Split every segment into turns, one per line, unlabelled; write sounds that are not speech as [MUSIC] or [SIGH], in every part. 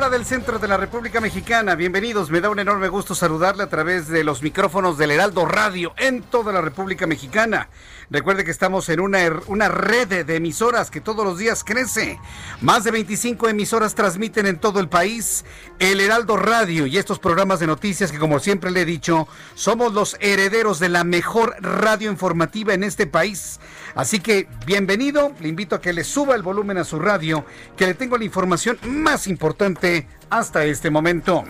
Hora del centro de la República Mexicana. Bienvenidos, me da un enorme gusto saludarle a través de los micrófonos del Heraldo Radio en toda la República Mexicana. Recuerde que estamos en una, er- una red de emisoras que todos los días crece. Más de 25 emisoras transmiten en todo el país el Heraldo Radio y estos programas de noticias que como siempre le he dicho, somos los herederos de la mejor radio informativa en este país. Así que bienvenido, le invito a que le suba el volumen a su radio, que le tengo la información más importante hasta este momento.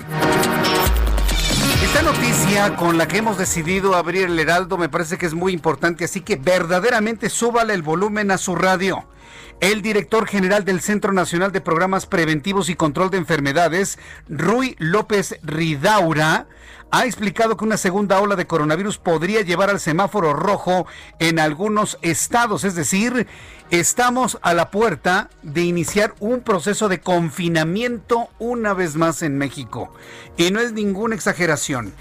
Esta noticia con la que hemos decidido abrir el Heraldo me parece que es muy importante, así que verdaderamente súbale el volumen a su radio. El director general del Centro Nacional de Programas Preventivos y Control de Enfermedades, Rui López Ridaura, ha explicado que una segunda ola de coronavirus podría llevar al semáforo rojo en algunos estados, es decir, estamos a la puerta de iniciar un proceso de confinamiento una vez más en México. Y no es ninguna exageración.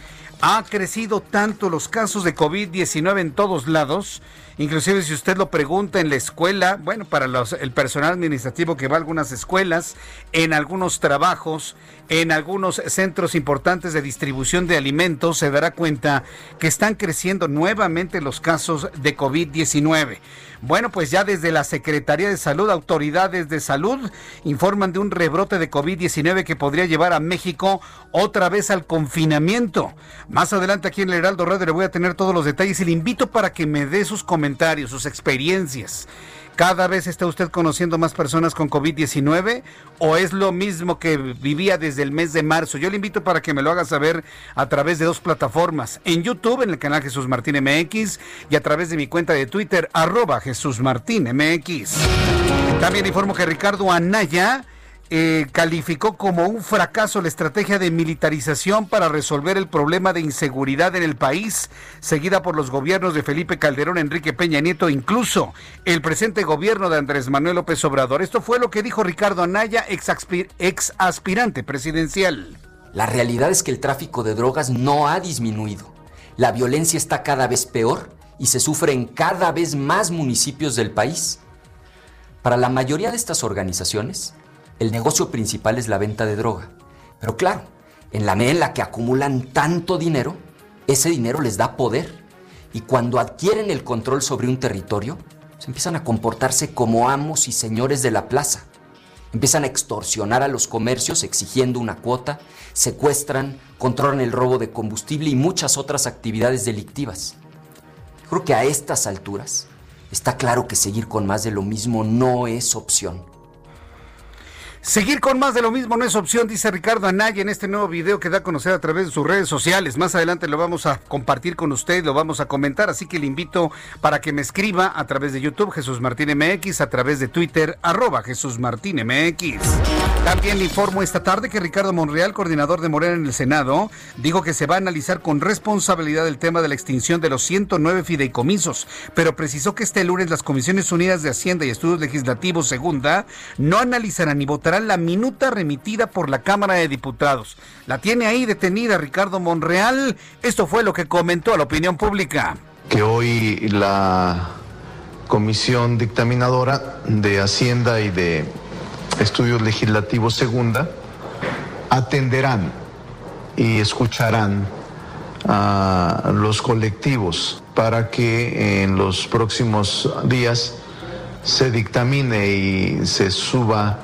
Ha crecido tanto los casos de COVID-19 en todos lados, inclusive si usted lo pregunta en la escuela, bueno, para los- el personal administrativo que va a algunas escuelas, en algunos trabajos, en algunos centros importantes de distribución de alimentos, se dará cuenta que están creciendo nuevamente los casos de COVID-19. Bueno, pues ya desde la Secretaría de Salud, autoridades de salud informan de un rebrote de COVID-19 que podría llevar a México otra vez al confinamiento. Más adelante aquí en el Heraldo Radio le voy a tener todos los detalles y le invito para que me dé sus comentarios, sus experiencias. ¿Cada vez está usted conociendo más personas con COVID-19 o es lo mismo que vivía desde el mes de marzo? Yo le invito para que me lo haga saber a través de dos plataformas, en YouTube, en el canal Jesús Martín MX y a través de mi cuenta de Twitter, arroba Jesús Martín MX. También informo que Ricardo Anaya eh, calificó como un fracaso la estrategia de militarización para resolver el problema de inseguridad en el país, seguida por los gobiernos de Felipe Calderón, Enrique Peña Nieto, incluso el presente gobierno de Andrés Manuel López Obrador. Esto fue lo que dijo Ricardo Anaya, ex, ex aspirante presidencial.
La realidad es que el tráfico de drogas no ha disminuido. La violencia está cada vez peor y se sufre en cada vez más municipios del país. Para la mayoría de estas organizaciones, el negocio principal es la venta de droga. Pero claro, en la medida en que acumulan tanto dinero, ese dinero les da poder. Y cuando adquieren el control sobre un territorio, se empiezan a comportarse como amos y señores de la plaza. Empiezan a extorsionar a los comercios exigiendo una cuota, secuestran, controlan el robo de combustible y muchas otras actividades delictivas. Creo que a estas alturas está claro que seguir con más de lo mismo no es opción.
Seguir con más de lo mismo no es opción, dice Ricardo Anaya en este nuevo video que da a conocer a través de sus redes sociales. Más adelante lo vamos a compartir con usted, lo vamos a comentar, así que le invito para que me escriba a través de YouTube Jesús Martín MX, a través de Twitter arroba Jesús Martín MX. También le informo esta tarde que Ricardo Monreal, coordinador de Morena en el Senado, dijo que se va a analizar con responsabilidad el tema de la extinción de los 109 fideicomisos, pero precisó que este lunes las Comisiones Unidas de Hacienda y Estudios Legislativos Segunda no analizarán ni votarán la minuta remitida por la Cámara de Diputados. La tiene ahí detenida Ricardo Monreal. Esto fue lo que comentó a la opinión pública.
Que hoy la Comisión Dictaminadora de Hacienda y de Estudios Legislativos Segunda atenderán y escucharán a los colectivos para que en los próximos días se dictamine y se suba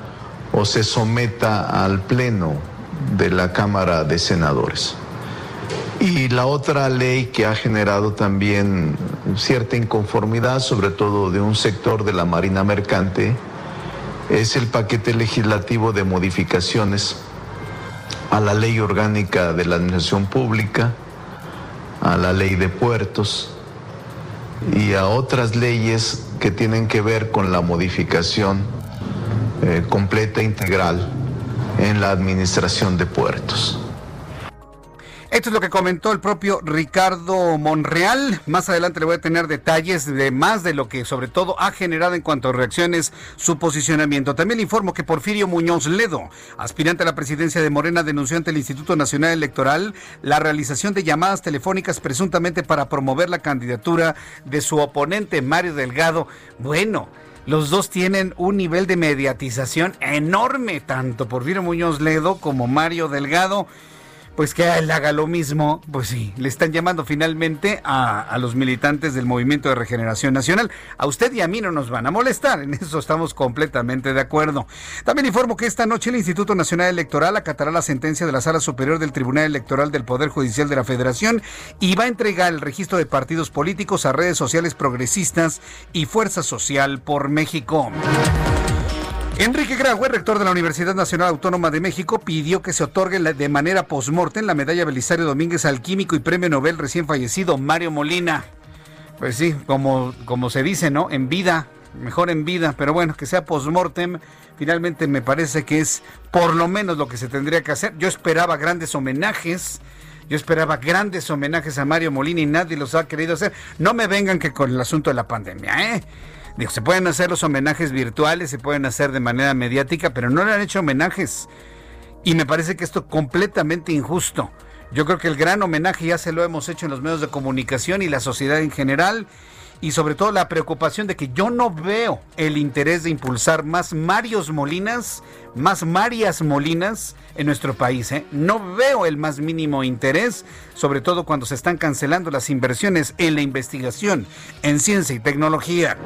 o se someta al Pleno de la Cámara de Senadores. Y la otra ley que ha generado también cierta inconformidad, sobre todo de un sector de la Marina Mercante, es el paquete legislativo de modificaciones a la ley orgánica de la administración pública, a la ley de puertos y a otras leyes que tienen que ver con la modificación eh, completa integral en la administración de puertos.
Esto es lo que comentó el propio Ricardo Monreal. Más adelante le voy a tener detalles de más de lo que sobre todo ha generado en cuanto a reacciones su posicionamiento. También le informo que Porfirio Muñoz Ledo, aspirante a la presidencia de Morena, denunció ante el Instituto Nacional Electoral la realización de llamadas telefónicas presuntamente para promover la candidatura de su oponente Mario Delgado. Bueno. Los dos tienen un nivel de mediatización enorme, tanto Porfirio Muñoz Ledo como Mario Delgado pues que él haga lo mismo, pues sí, le están llamando finalmente a, los militantes del Movimiento de Regeneración Nacional. A usted y a mí no nos van a molestar, en eso estamos completamente de acuerdo. También informo que esta noche el Instituto Nacional Electoral acatará la sentencia de la Sala Superior del Tribunal Electoral del Poder Judicial de la Federación y va a entregar el registro de partidos políticos a redes sociales progresistas y Fuerza Social por México. Enrique Graue, rector de la Universidad Nacional Autónoma de México, pidió que se otorgue de manera post-mortem la medalla Belisario Domínguez al químico y premio Nobel recién fallecido Mario Molina. Pues sí, como, como se dice, ¿no? En vida, mejor en vida, pero bueno, que sea post-mortem, finalmente me parece que es por lo menos lo que se tendría que hacer. Yo esperaba grandes homenajes. Yo esperaba grandes homenajes a Mario Molina y nadie los ha querido hacer. No me vengan que con el asunto de la pandemia, ¿eh? Se pueden hacer los homenajes virtuales, se pueden hacer de manera mediática, pero no le han hecho homenajes. Y me parece que esto es completamente injusto. Yo creo que el gran homenaje ya se lo hemos hecho en los medios de comunicación y la sociedad en general. Y sobre todo la preocupación de que yo no veo el interés de impulsar más Marios Molinas, más Marias Molinas en nuestro país. ¿eh? No veo el más mínimo interés, sobre todo cuando se están cancelando las inversiones en la investigación, en ciencia y tecnología.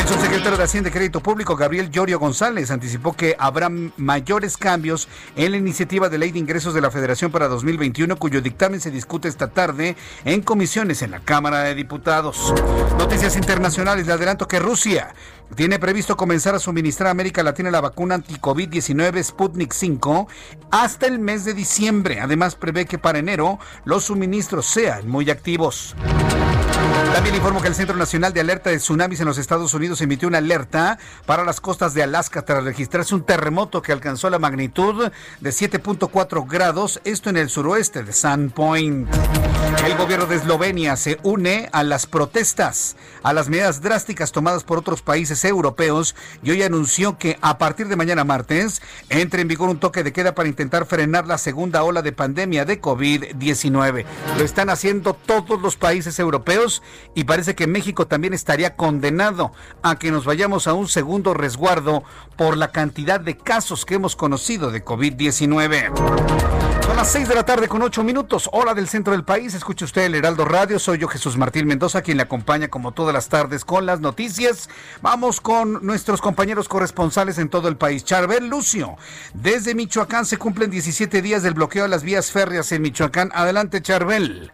El subsecretario de Hacienda y Crédito Público, Gabriel Llorio González, anticipó que habrá mayores cambios en la iniciativa de ley de ingresos de la Federación para 2021, cuyo dictamen se discute esta tarde en comisiones en la Cámara de Diputados. Noticias internacionales, le adelanto que Rusia tiene previsto comenzar a suministrar a América Latina la vacuna anti-COVID-19 Sputnik 5 hasta el mes de diciembre. Además, prevé que para enero los suministros sean muy activos. También informo que el Centro Nacional de Alerta de Tsunamis en los Estados Unidos emitió una alerta para las costas de Alaska tras registrarse un terremoto que alcanzó la magnitud de 7.4 grados, esto en el suroeste de Sandpoint. El gobierno de Eslovenia se une a las protestas, a las medidas drásticas tomadas por otros países europeos y hoy anunció que a partir de mañana martes entre en vigor un toque de queda para intentar frenar la segunda ola de pandemia de COVID-19. Lo están haciendo todos los países europeos y parece que México también estaría condenado a que nos vayamos a un segundo resguardo por la cantidad de casos que hemos conocido de COVID-19. Son las 6 de la tarde con 8 minutos, hora del centro del país. Escuche usted el Heraldo Radio. Soy yo, Jesús Martín Mendoza, quien le acompaña como todas las tardes con las noticias. Vamos con nuestros compañeros corresponsales en todo el país. Charbel Lucio, desde Michoacán se cumplen 17 días del bloqueo de las vías férreas en Michoacán. Adelante, Charbel.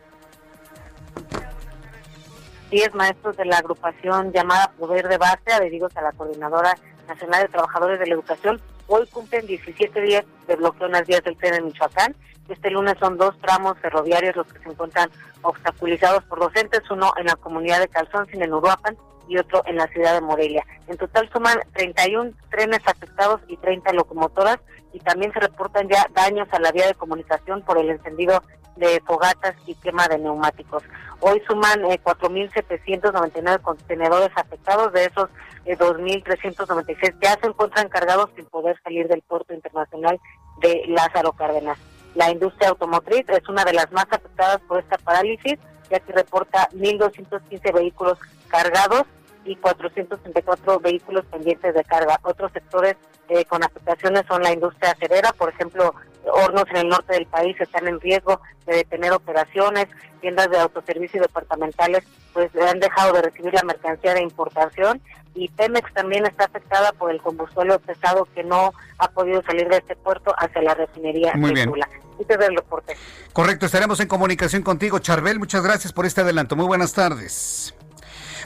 10 maestros de la agrupación llamada Poder de Base, adheridos a la Coordinadora Nacional de Trabajadores de la Educación, hoy cumplen 17 días de bloqueo en las vías del tren en Michoacán. Este lunes son dos tramos ferroviarios los que se encuentran obstaculizados por docentes, uno en la comunidad de Calzón, sin en Uruapan, y otro en la ciudad de Morelia. En total suman 31 trenes afectados y 30 locomotoras y también se reportan ya daños a la vía de comunicación por el encendido de fogatas y quema de neumáticos. Hoy suman eh, 4.799 contenedores afectados, de esos eh, 2.396 ya se encuentran cargados sin poder salir del puerto internacional de Lázaro Cárdenas. La industria automotriz es una de las más afectadas por esta parálisis, ya que reporta 1.215 vehículos cargados y 434 vehículos pendientes de carga. Otros sectores eh, con afectaciones son la industria acerera, por ejemplo, hornos en el norte del país están en riesgo de detener operaciones, tiendas de autoservicio departamentales pues han dejado de recibir la mercancía de importación y Pemex también está afectada por el combustible pesado que no ha podido salir de este puerto hacia la refinería
Muy
de
bien.
Tula. Este es el reporte.
Correcto, estaremos en comunicación contigo, Charbel. Muchas gracias por este adelanto. Muy buenas tardes.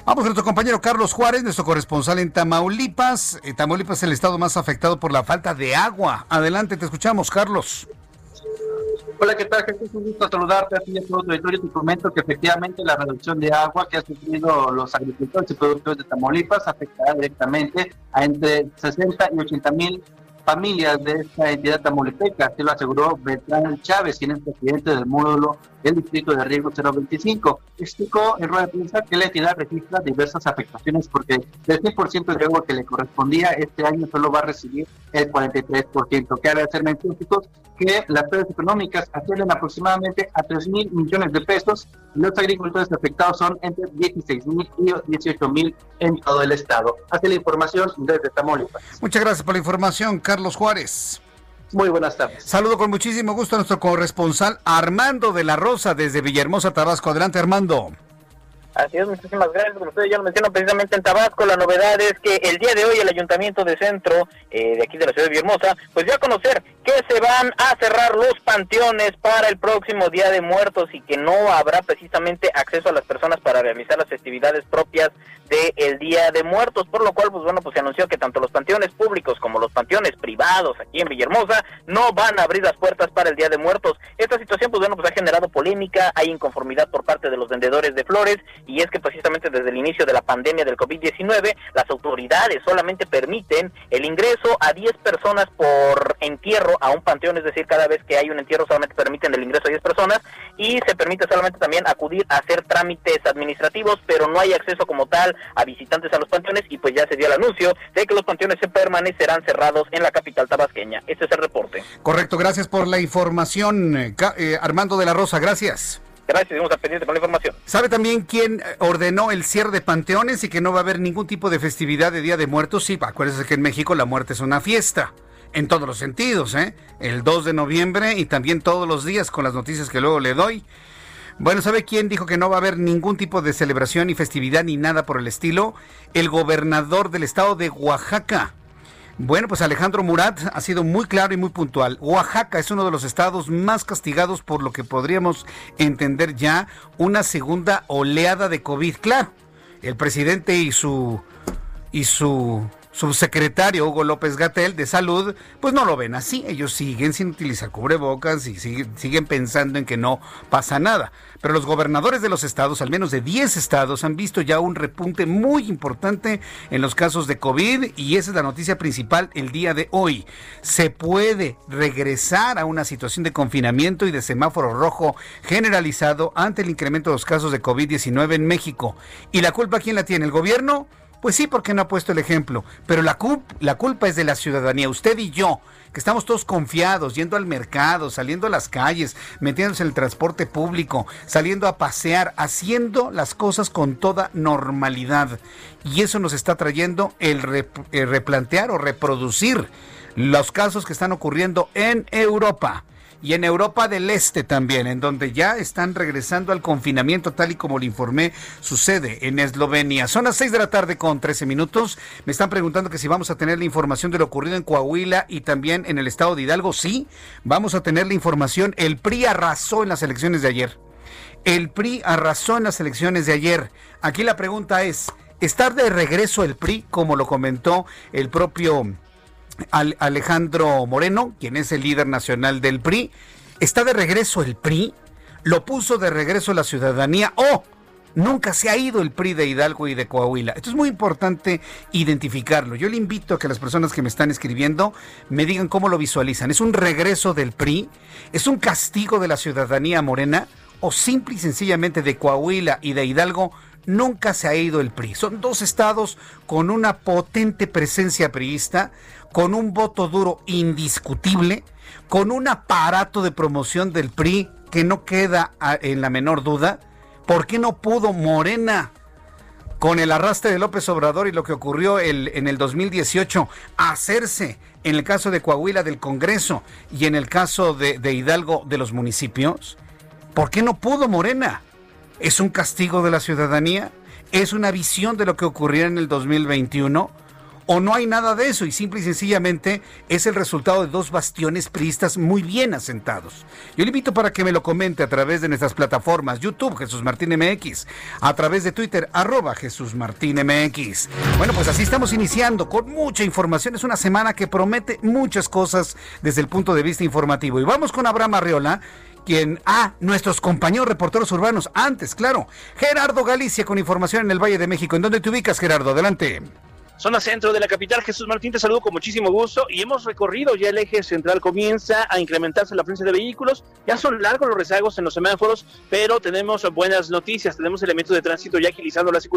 Vamos con nuestro compañero Carlos Juárez, nuestro corresponsal en Tamaulipas. Eh, Tamaulipas es el estado más afectado por la falta de agua. Adelante, te escuchamos, Carlos.
Hola, ¿qué tal, Jesús? Un gusto saludarte a ti y a todo tu auditorio. Te comento que efectivamente la reducción de agua que han sufrido los agricultores y productores de Tamaulipas afectará directamente a entre 60 y 80 mil familias de esta entidad tamaulipeca, así lo aseguró Beltrán Chávez, quien es presidente del módulo del distrito de riego 025. Explicó en rueda de prensa que la entidad registra diversas afectaciones porque del 100% de agua que le correspondía este año solo va a recibir el 43%. Cabe hacer mención, chicos, que las pérdidas económicas ascienden aproximadamente a 3 mil millones de pesos los agricultores afectados son entre 16 mil y 18 mil en todo el estado. Así la información desde Tamaulipas.
Muchas gracias por la información, Carlos Juárez.
Muy buenas tardes.
Saludo con muchísimo gusto a nuestro corresponsal Armando de la Rosa desde Villahermosa, Tabasco. Adelante, Armando.
Así es, muchísimas gracias. Como ustedes ya lo mencionan precisamente en Tabasco, la novedad es que el día de hoy el Ayuntamiento de Centro, eh, de aquí de la ciudad de Villahermosa, pues dio a conocer que se van a cerrar los panteones para el próximo Día de Muertos y que no habrá precisamente acceso a las personas para realizar las festividades propias del Día de Muertos, por lo cual, pues bueno, pues se anunció que tanto los panteones públicos como los panteones privados aquí en Villahermosa no van a abrir las puertas para el Día de Muertos. Esta situación, pues bueno, pues ha generado polémica, hay inconformidad por parte de los vendedores de flores y es que precisamente desde el inicio de la pandemia del COVID-19, las autoridades solamente permiten el ingreso a 10 personas por entierro a un panteón, es decir, cada vez que hay un entierro solamente permiten el ingreso a 10 personas y se permite solamente también acudir a hacer trámites administrativos, pero no hay acceso como tal a visitantes a los panteones y pues ya se dio el anuncio de que los panteones se permanecerán cerrados en la capital tabasqueña. Este es el reporte.
Correcto, gracias por la información, eh, eh, Armando de la Rosa, gracias.
Gracias, seguimos al pendiente con la información.
¿Sabe también quién eh, ordenó el cierre de panteones y que no va a haber ningún tipo de festividad de Día de Muertos? Sí, acuérdese que en México la muerte es una fiesta. En todos los sentidos, ¿eh? El 2 de noviembre y también todos los días con las noticias que luego le doy. Bueno, ¿sabe quién dijo que no va a haber ningún tipo de celebración ni festividad ni nada por el estilo? El gobernador del estado de Oaxaca. Bueno, pues Alejandro Murat ha sido muy claro y muy puntual. Oaxaca es uno de los estados más castigados por lo que podríamos entender ya una segunda oleada de COVID. Claro, el presidente y su y su subsecretario Hugo López Gatel de Salud, pues no lo ven así. Ellos siguen sin utilizar cubrebocas y siguen, siguen pensando en que no pasa nada. Pero los gobernadores de los estados, al menos de 10 estados, han visto ya un repunte muy importante en los casos de COVID y esa es la noticia principal el día de hoy. Se puede regresar a una situación de confinamiento y de semáforo rojo generalizado ante el incremento de los casos de COVID-19 en México. ¿Y la culpa quién la tiene? ¿El gobierno? Pues sí, porque no ha puesto el ejemplo. Pero la, la culpa es de la ciudadanía, usted y yo, que estamos todos confiados, yendo al mercado, saliendo a las calles, metiéndose en el transporte público, saliendo a pasear, haciendo las cosas con toda normalidad. Y eso nos está trayendo el replantear o reproducir los casos que están ocurriendo en Europa y en Europa del Este también, en donde ya están regresando al confinamiento tal y como le informé sucede en Eslovenia. Son las 6 de la tarde con 13 minutos. Me están preguntando que si vamos a tener la información de lo ocurrido en Coahuila y también en el estado de Hidalgo. Sí, vamos a tener la información. El PRI arrasó en las elecciones de ayer. El PRI arrasó en las elecciones de ayer. Aquí la pregunta es, ¿estar de regreso el PRI, como lo comentó el propio Al- Alejandro Moreno, quien es el líder nacional del PRI. ¿Está de regreso el PRI? ¿Lo puso de regreso la ciudadanía? ¿O Nunca se ha ido el PRI de Hidalgo y de Coahuila. Esto es muy importante identificarlo. Yo le invito a que las personas que me están escribiendo me digan cómo lo visualizan. ¿Es un regreso del PRI? ¿Es un castigo de la ciudadanía morena? ¿O simple y sencillamente de Coahuila y de Hidalgo nunca se ha ido el PRI? Son dos estados con una potente presencia priista, con un voto duro indiscutible, con un aparato de promoción del PRI que no queda ah, en la menor duda. ¿Por qué no pudo Morena con el arrastre de López Obrador y lo que ocurrió en el 2018 hacerse en el caso de Coahuila del Congreso y en el caso de Hidalgo de los municipios? ¿Por qué no pudo Morena? ¿Es un castigo de la ciudadanía? ¿Es una visión de lo que ocurrió en el 2021? o no hay nada de eso y simple y sencillamente es el resultado de dos bastiones priistas muy bien asentados. Yo le invito para que me lo comente a través de nuestras plataformas YouTube Jesús Martín MX, a través de Twitter arroba Jesús Martín MX. Bueno, pues así estamos iniciando con mucha información. Es una semana que promete muchas cosas desde el punto de vista informativo. Y vamos con Abraham Arriola quien, ah, nuestros compañeros reporteros urbanos, antes, claro, Gerardo Galicia con información en el Valle de México. ¿En dónde te ubicas, Gerardo? Adelante
zona centro de la capital. Jesús Martín, te saludo con muchísimo gusto y hemos recorrido ya el eje central, comienza a incrementarse la afluencia de vehículos, ya son largos los rezagos en los semáforos, pero tenemos buenas noticias, tenemos elementos de tránsito ya agilizando la circulación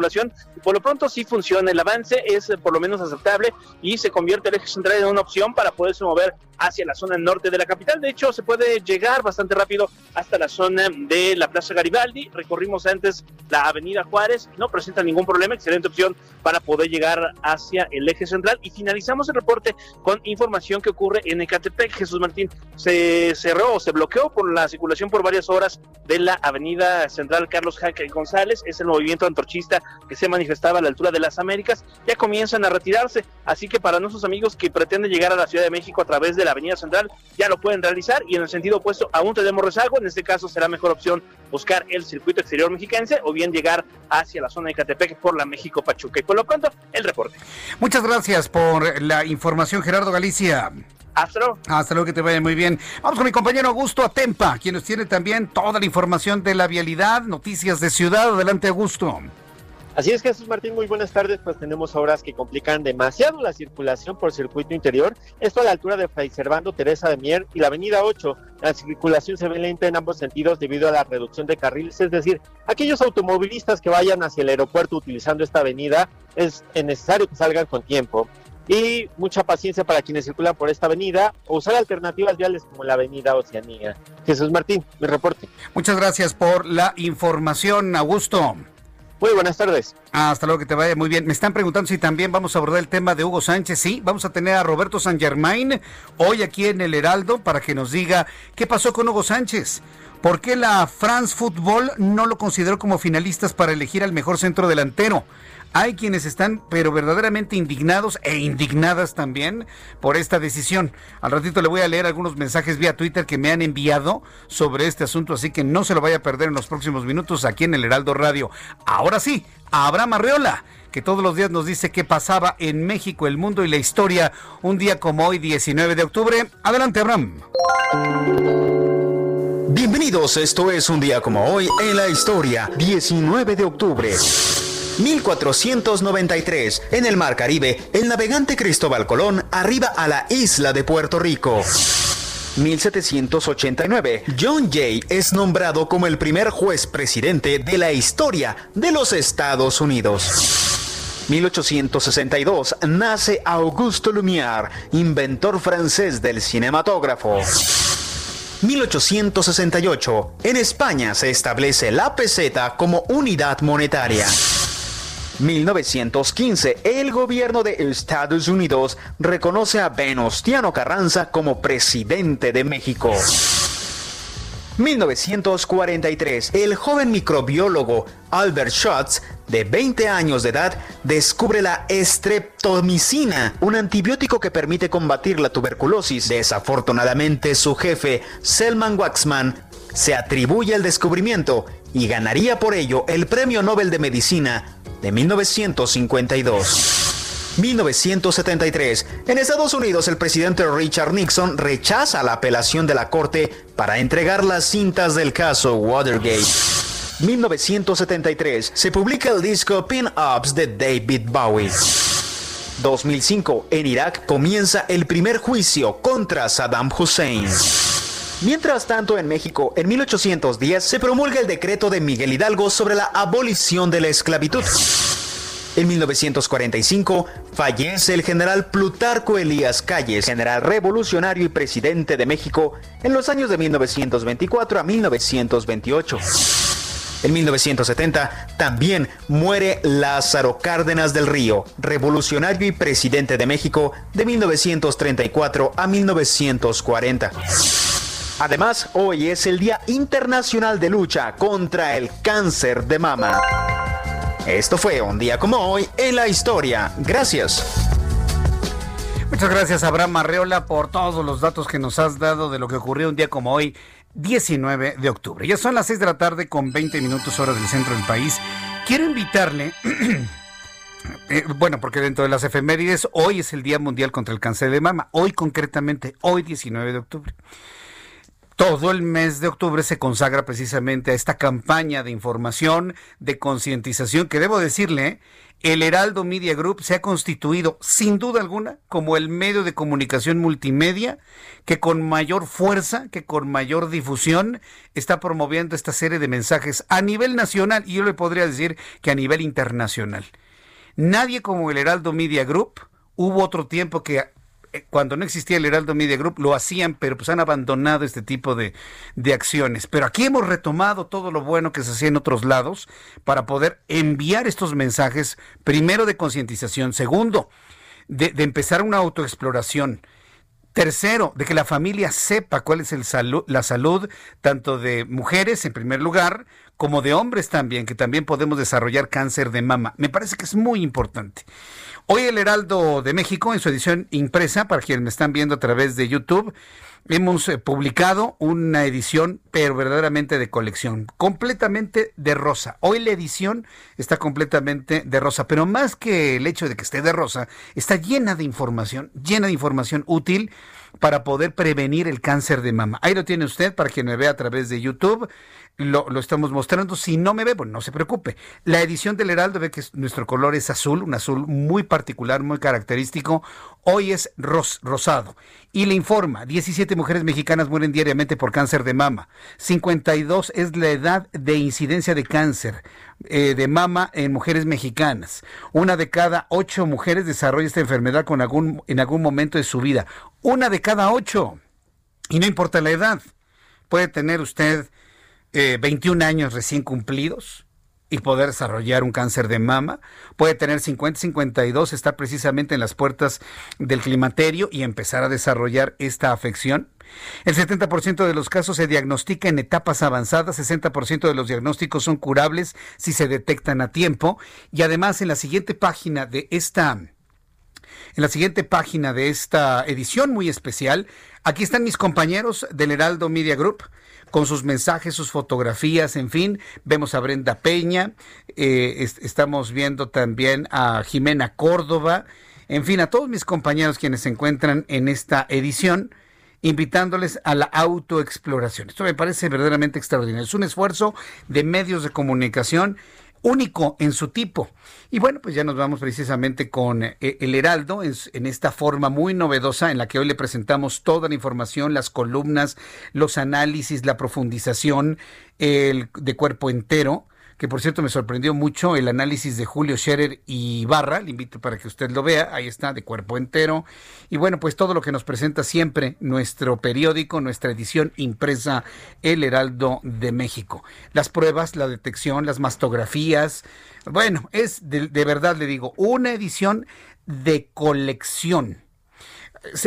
por lo pronto sí funciona, el avance es por lo menos aceptable y se convierte el eje central en una opción para poderse mover hacia la zona norte de la capital. De hecho, se puede llegar bastante rápido hasta la zona de la Plaza Garibaldi. Recorrimos antes la Avenida Juárez, no presenta ningún problema, excelente opción para poder llegar hacia el eje central. Y finalizamos el reporte con información que ocurre en Ecatepec. Jesús Martín se cerró, se bloqueó por la circulación por varias horas de la Avenida Central Carlos Jaque González. Es el movimiento antorchista que se manifestaba a la altura de las Américas. Ya comienzan a retirarse, así que para nuestros amigos que pretenden llegar a la Ciudad de México a través de la Avenida Central ya lo pueden realizar y en el sentido opuesto aún tenemos rezago, en este caso será mejor opción buscar el circuito exterior mexiquense o bien llegar hacia la zona de Catepec por la México Pachuca. Y por lo pronto, el reporte.
Muchas gracias por la información, Gerardo Galicia.
Hasta luego.
Hasta luego, que te vaya muy bien. Vamos con mi compañero Augusto Atempa, quien nos tiene también toda la información de la vialidad, noticias de ciudad. Adelante, Augusto.
Así es, Jesús Martín, muy buenas tardes. Pues tenemos obras que complican demasiado la circulación por circuito interior. Esto a la altura de Fray Servando, Teresa de Mier y la Avenida 8. La circulación se ve lenta en ambos sentidos debido a la reducción de carriles, es decir, aquellos automovilistas que vayan hacia el aeropuerto utilizando esta avenida es necesario que salgan con tiempo. Y mucha paciencia para quienes circulan por esta avenida o usar alternativas viales como la avenida Oceanía. Jesús Martín, mi reporte.
Muchas gracias por la información, Augusto.
Muy buenas tardes.
Hasta luego, que te vaya muy bien. Me están preguntando si también vamos a abordar el tema de Hugo Sánchez. Sí, vamos a tener a Roberto San Germain hoy aquí en el Heraldo para que nos diga qué pasó con Hugo Sánchez. ¿Por qué la France Football no lo consideró como finalistas para elegir al mejor centro delantero? Hay quienes están, pero verdaderamente indignados e indignadas también por esta decisión. Al ratito le voy a leer algunos mensajes vía Twitter que me han enviado sobre este asunto, así que no se lo vaya a perder en los próximos minutos aquí en el Heraldo Radio. Ahora sí, Abraham Arreola que todos los días nos dice qué pasaba en México, el mundo y la historia, un día como hoy, 19 de octubre. Adelante, Abraham.
Bienvenidos, esto es un día como hoy en la historia, 19 de octubre. 1493, en el Mar Caribe, el navegante Cristóbal Colón arriba a la isla de Puerto Rico. 1789, John Jay es nombrado como el primer juez presidente de la historia de los Estados Unidos. 1862 nace Auguste Lumière, inventor francés del cinematógrafo. 1868 en España se establece la peseta como unidad monetaria. 1915, el gobierno de Estados Unidos reconoce a Venustiano Carranza como presidente de México. 1943, el joven microbiólogo Albert Schutz, de 20 años de edad, descubre la estreptomicina, un antibiótico que permite combatir la tuberculosis. Desafortunadamente, su jefe, Selman Waxman, se atribuye el descubrimiento y ganaría por ello el Premio Nobel de Medicina de 1952. 1973. En Estados Unidos, el presidente Richard Nixon rechaza la apelación de la Corte para entregar las cintas del caso Watergate. 1973 se publica el disco Pin-Ups de David Bowie. 2005, en Irak comienza el primer juicio contra Saddam Hussein. Mientras tanto, en México, en 1810 se promulga el decreto de Miguel Hidalgo sobre la abolición de la esclavitud. En 1945 fallece el general Plutarco Elías Calles, general revolucionario y presidente de México en los años de 1924 a 1928. En 1970 también muere Lázaro Cárdenas del Río, revolucionario y presidente de México de 1934 a 1940. Además, hoy es el Día Internacional de Lucha contra el Cáncer de Mama. Esto fue un día como hoy en la historia. Gracias.
Muchas gracias, Abraham Arreola, por todos los datos que nos has dado de lo que ocurrió un día como hoy 19 de octubre. Ya son las 6 de la tarde con 20 minutos hora del centro del país. Quiero invitarle, [CLEARS THROAT] eh, bueno, porque dentro de las efemérides, hoy es el Día Mundial contra el Cáncer de Mama, hoy concretamente, hoy 19 de octubre. Todo el mes de octubre se consagra precisamente a esta campaña de información, de concientización, que debo decirle, el Heraldo Media Group se ha constituido, sin duda alguna, como el medio de comunicación multimedia que con mayor fuerza, que con mayor difusión, está promoviendo esta serie de mensajes a nivel nacional y yo le podría decir que a nivel internacional. Nadie como el Heraldo Media Group, hubo otro tiempo que cuando no existía el Heraldo Media Group lo hacían, pero pues han abandonado este tipo de, de, acciones. Pero aquí hemos retomado todo lo bueno que se hacía en otros lados para poder enviar estos mensajes, primero de concientización, segundo, de, empezar una autoexploración. Tercero, de que la familia sepa cuál es el la salud tanto de mujeres en primer lugar como de hombres también, que también podemos desarrollar cáncer de mama. Me parece que es muy importante. Hoy el Heraldo de México, en su edición impresa, para quienes me están viendo a través de YouTube, hemos eh, publicado una edición, pero verdaderamente de colección, completamente de rosa. Hoy la edición está completamente de rosa, pero más que el hecho de que esté de rosa, está llena de información, llena de información útil para poder prevenir el cáncer de mama. Ahí lo tiene usted para quien me vea a través de YouTube lo, estamos mostrando. Si no me ve, bueno, no se preocupe. La edición del Heraldo ve que nuestro color es azul, un azul muy particular, muy característico. Hoy es rosado. Y le informa, 17 mujeres mexicanas mueren diariamente por cáncer de mama. 52 es la edad de incidencia de cáncer eh, de mama en mujeres mexicanas. Una de cada ocho mujeres desarrolla esta enfermedad con algún, en algún momento de su vida. Una de cada ocho. Y no importa la edad. Puede tener usted 21 eh, años recién cumplidos y poder desarrollar un cáncer de mama. Puede tener 50, 52, estar precisamente en las puertas del climaterio y empezar a desarrollar esta afección. El 70% de los casos se diagnostica en etapas avanzadas, 60% de los diagnósticos son curables si se detectan a tiempo. Y además en la siguiente página de esta... En la siguiente página de esta edición muy especial, aquí están mis compañeros del Heraldo Media Group con sus mensajes, sus fotografías, en fin. Vemos a Brenda Peña, eh, estamos viendo también a Jimena Córdoba, en fin, a todos mis compañeros quienes se encuentran en esta edición invitándoles a la autoexploración. Esto me parece verdaderamente extraordinario. Es un esfuerzo de medios de comunicación único en su tipo. Y bueno, pues ya nos vamos precisamente con eh, el Heraldo en, esta forma muy novedosa en la que hoy le presentamos toda la información, las columnas, los análisis, la profundización el, de cuerpo entero que por cierto me sorprendió mucho el análisis de Julio Scherer y Barra, le invito para que usted lo vea, ahí está, de cuerpo entero. Y bueno, pues todo lo que nos presenta siempre nuestro periódico, nuestra edición impresa El Heraldo de México. Las pruebas, la detección, las mastografías. Bueno, es de, de verdad, le digo, una edición de colección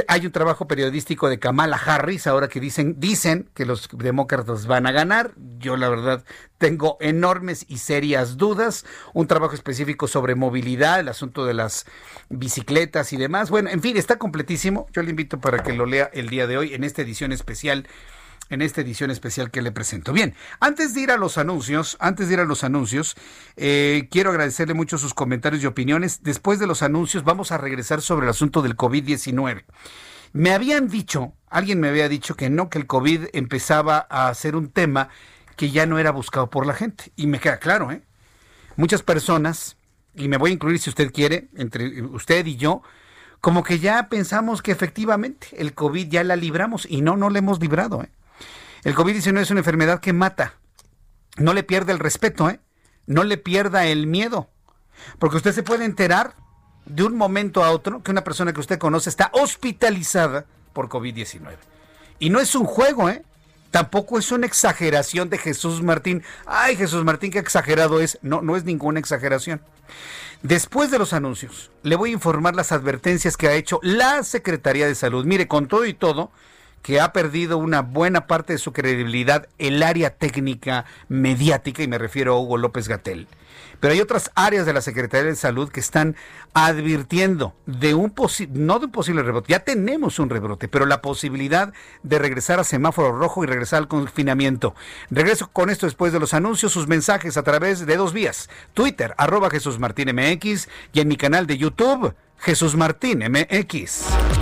hay un trabajo periodístico de Kamala Harris, ahora que dicen, dicen que los demócratas van a ganar. Yo la verdad tengo enormes y serias dudas. Un trabajo específico sobre movilidad, el asunto de las bicicletas y demás. Bueno, en fin, está completísimo. Yo le invito para que lo lea el día de hoy en esta edición especial en esta edición especial que le presento. Bien, antes de ir a los anuncios, antes de ir a los anuncios, eh, quiero agradecerle mucho sus comentarios y opiniones. Después de los anuncios vamos a regresar sobre el asunto del COVID-19. Me habían dicho, alguien me había dicho que no, que el COVID empezaba a ser un tema que ya no era buscado por la gente. Y me queda claro, ¿eh? Muchas personas, y me voy a incluir si usted quiere, entre usted y yo, como que ya pensamos que efectivamente el COVID ya la libramos y no, no la hemos librado. ¿eh? El COVID-19 es una enfermedad que mata. No le pierda el respeto, ¿eh? no le pierda el miedo. Porque usted se puede enterar de un momento a otro que una persona que usted conoce está hospitalizada por COVID-19. Y no es un juego, ¿eh? Tampoco es una exageración de Jesús Martín. Ay, Jesús Martín, qué exagerado es. No, no es ninguna exageración. Después de los anuncios, le voy a informar las advertencias que ha hecho la Secretaría de Salud. Mire, con todo y todo, que ha perdido una buena parte de su credibilidad el área técnica mediática, y me refiero a Hugo López Gatel. Pero hay otras áreas de la Secretaría de Salud que están advirtiendo de un posible, no de un posible rebrote, ya tenemos un rebrote, pero la posibilidad de regresar a semáforo rojo y regresar al confinamiento. Regreso con esto después de los anuncios, sus mensajes a través de dos vías, Twitter, arroba Jesús Martín MX y en mi canal de YouTube, Jesús Martín MX.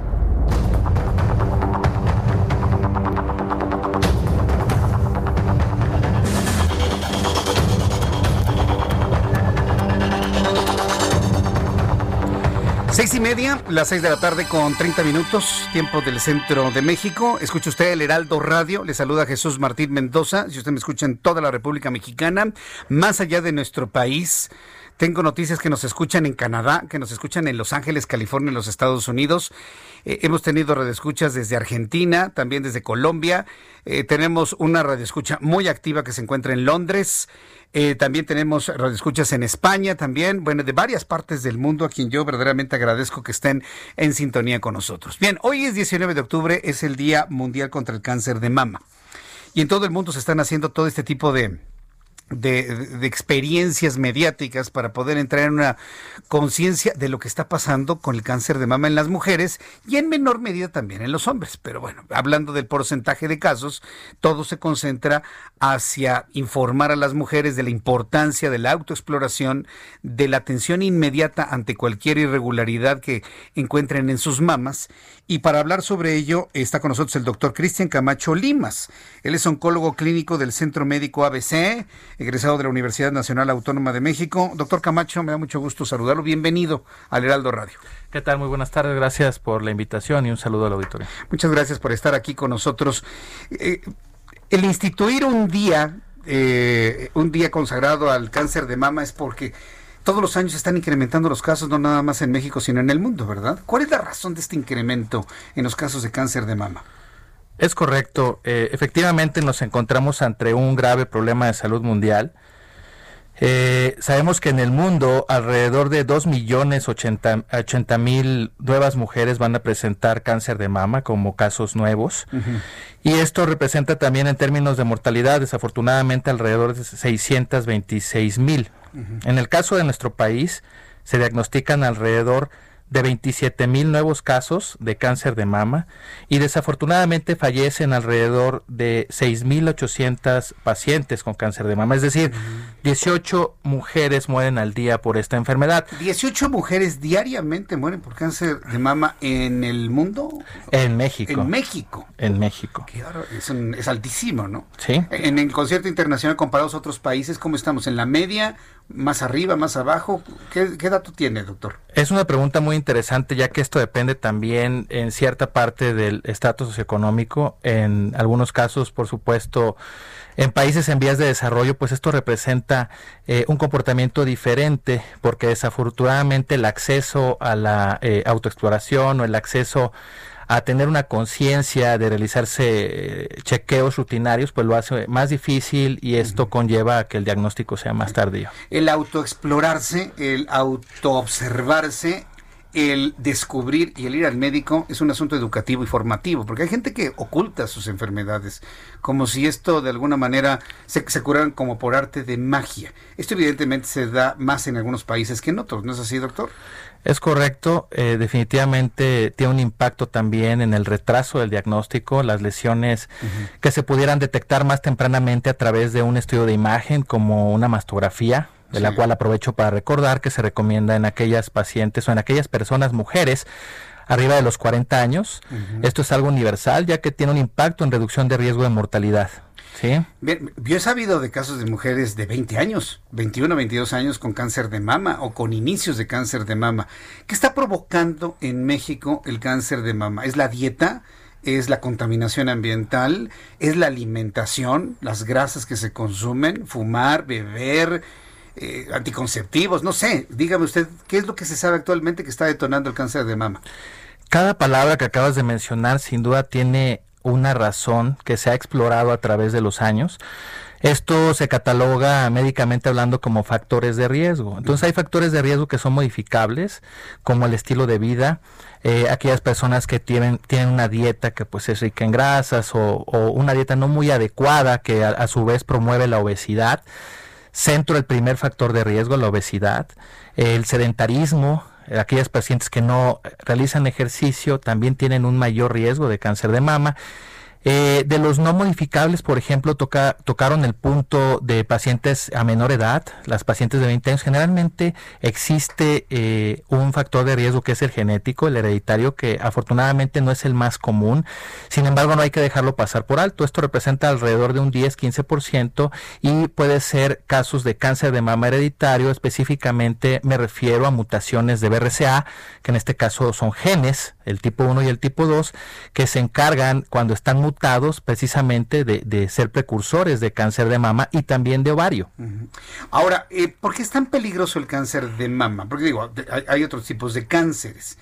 Y media, las seis de la tarde con 30 minutos, tiempo del centro de México. Escucha usted el Heraldo Radio, le saluda Jesús Martín Mendoza. Si usted me escucha en toda la República Mexicana, más allá de nuestro país, tengo noticias que nos escuchan en Canadá, que nos escuchan en Los Ángeles, California, en los Estados Unidos. Eh, hemos tenido radioescuchas desde Argentina, también desde Colombia. Eh, tenemos una radioescucha muy activa que se encuentra en Londres. Eh, también tenemos radioescuchas en España, también, bueno, de varias partes del mundo, a quien yo verdaderamente agradezco que estén en sintonía con nosotros. Bien, hoy es 19 de octubre, es el Día Mundial contra el Cáncer de Mama. Y en todo el mundo se están haciendo todo este tipo de, de, experiencias mediáticas para poder entrar en una conciencia de lo que está pasando con el cáncer de mama en las mujeres y en menor medida también en los hombres. Pero bueno, hablando del porcentaje de casos, todo se concentra hacia informar a las mujeres de la importancia de la autoexploración, de la atención inmediata ante cualquier irregularidad que encuentren en sus mamas. Y para hablar sobre ello está con nosotros el doctor Cristian Camacho Limas. Él es oncólogo clínico del Centro Médico ABC egresado de la Universidad Nacional Autónoma de México. Doctor Camacho, me da mucho gusto saludarlo. Bienvenido al Heraldo Radio.
¿Qué tal? Muy buenas tardes. Gracias por la invitación y un saludo al auditorio.
Muchas gracias por estar aquí con nosotros. Eh, el instituir un día, eh, un día consagrado al cáncer de mama es porque todos los años están incrementando los casos, no nada más en México, sino en el mundo, ¿verdad? ¿Cuál es la razón de este incremento en los casos de cáncer de mama?
Es correcto. Eh, efectivamente nos encontramos ante un grave problema de salud mundial. Eh, sabemos que en el mundo alrededor de 2 millones 80 mil nuevas mujeres van a presentar cáncer de mama como casos nuevos. Y esto representa también en términos de mortalidad, desafortunadamente, alrededor de 626 mil. En el caso de nuestro país, se diagnostican alrededor de 27 mil nuevos casos de cáncer de mama y desafortunadamente fallecen alrededor de 6.800 pacientes con cáncer de mama, es decir, 18 mujeres mueren al día por esta enfermedad.
18 mujeres diariamente mueren por cáncer de mama en el mundo.
En México.
En México.
En México.
es, altísimo, ¿no?
Sí.
En el concierto internacional comparados a otros países, ¿cómo estamos? ¿En la media? ¿Más arriba? ¿Más abajo? ¿Qué, qué dato tiene, doctor?
Es una pregunta muy interesante, ya que esto depende también en cierta parte del estatus socioeconómico. En algunos casos, por supuesto, en países en vías de desarrollo, pues esto representa eh, un comportamiento diferente, porque desafortunadamente el acceso a la eh, autoexploración o el acceso a tener una conciencia de realizarse eh, chequeos rutinarios, pues lo hace más difícil y esto conlleva a que el diagnóstico sea más tardío.
El autoexplorarse, el autoobservarse el descubrir y el ir al médico es un asunto educativo y formativo, porque hay gente que oculta sus enfermedades, como si esto de alguna manera se, se curaran como por arte de magia. Esto evidentemente se da más en algunos países que en otros, ¿no es así, doctor?
Es correcto, eh, definitivamente tiene un impacto también en el retraso del diagnóstico, las lesiones que se pudieran detectar más tempranamente a través de un estudio de imagen como una mastografía, de la cual aprovecho para recordar que se recomienda en aquellas pacientes o en aquellas personas mujeres arriba de los 40 años. Esto es algo universal ya que tiene un impacto en reducción de riesgo de mortalidad. ¿Sí?
Bien, yo he sabido de casos de mujeres de 20 años, 21, 22 años con cáncer de mama o con inicios de cáncer de mama. ¿Qué está provocando en México el cáncer de mama? ¿Es la dieta? ¿Es la contaminación ambiental? ¿Es la alimentación? ¿Las grasas que se consumen? ¿Fumar? ¿Beber? Eh, anticonceptivos, no sé, dígame usted, ¿qué es lo que se sabe actualmente que está detonando el cáncer de mama?
Cada palabra que acabas de mencionar sin duda tiene una razón que se ha explorado a través de los años. Esto se cataloga médicamente hablando como factores de riesgo. Entonces hay factores de riesgo que son modificables, como el estilo de vida, eh, aquellas personas que tienen, tienen una dieta que pues es rica en grasas o, una dieta no muy adecuada que a su vez promueve la obesidad centro el primer factor de riesgo, la obesidad, el sedentarismo, aquellas pacientes que no realizan ejercicio también tienen un mayor riesgo de cáncer de mama eh, de los no modificables, por ejemplo, toca, tocaron el punto de pacientes a menor edad, las pacientes de 20 años. Generalmente existe eh, un factor de riesgo que es el genético, el hereditario, que afortunadamente no es el más común. Sin embargo, no hay que dejarlo pasar por alto. Esto representa alrededor de un 10-15% y puede ser casos de cáncer de mama hereditario. Específicamente me refiero a mutaciones de BRCA, que en este caso son genes, el tipo 1 y el tipo 2, que se encargan cuando están precisamente de, ser precursores de cáncer de mama y también de ovario.
Ahora, eh, ¿por qué es tan peligroso el cáncer de mama? Porque digo, hay, otros tipos de cánceres,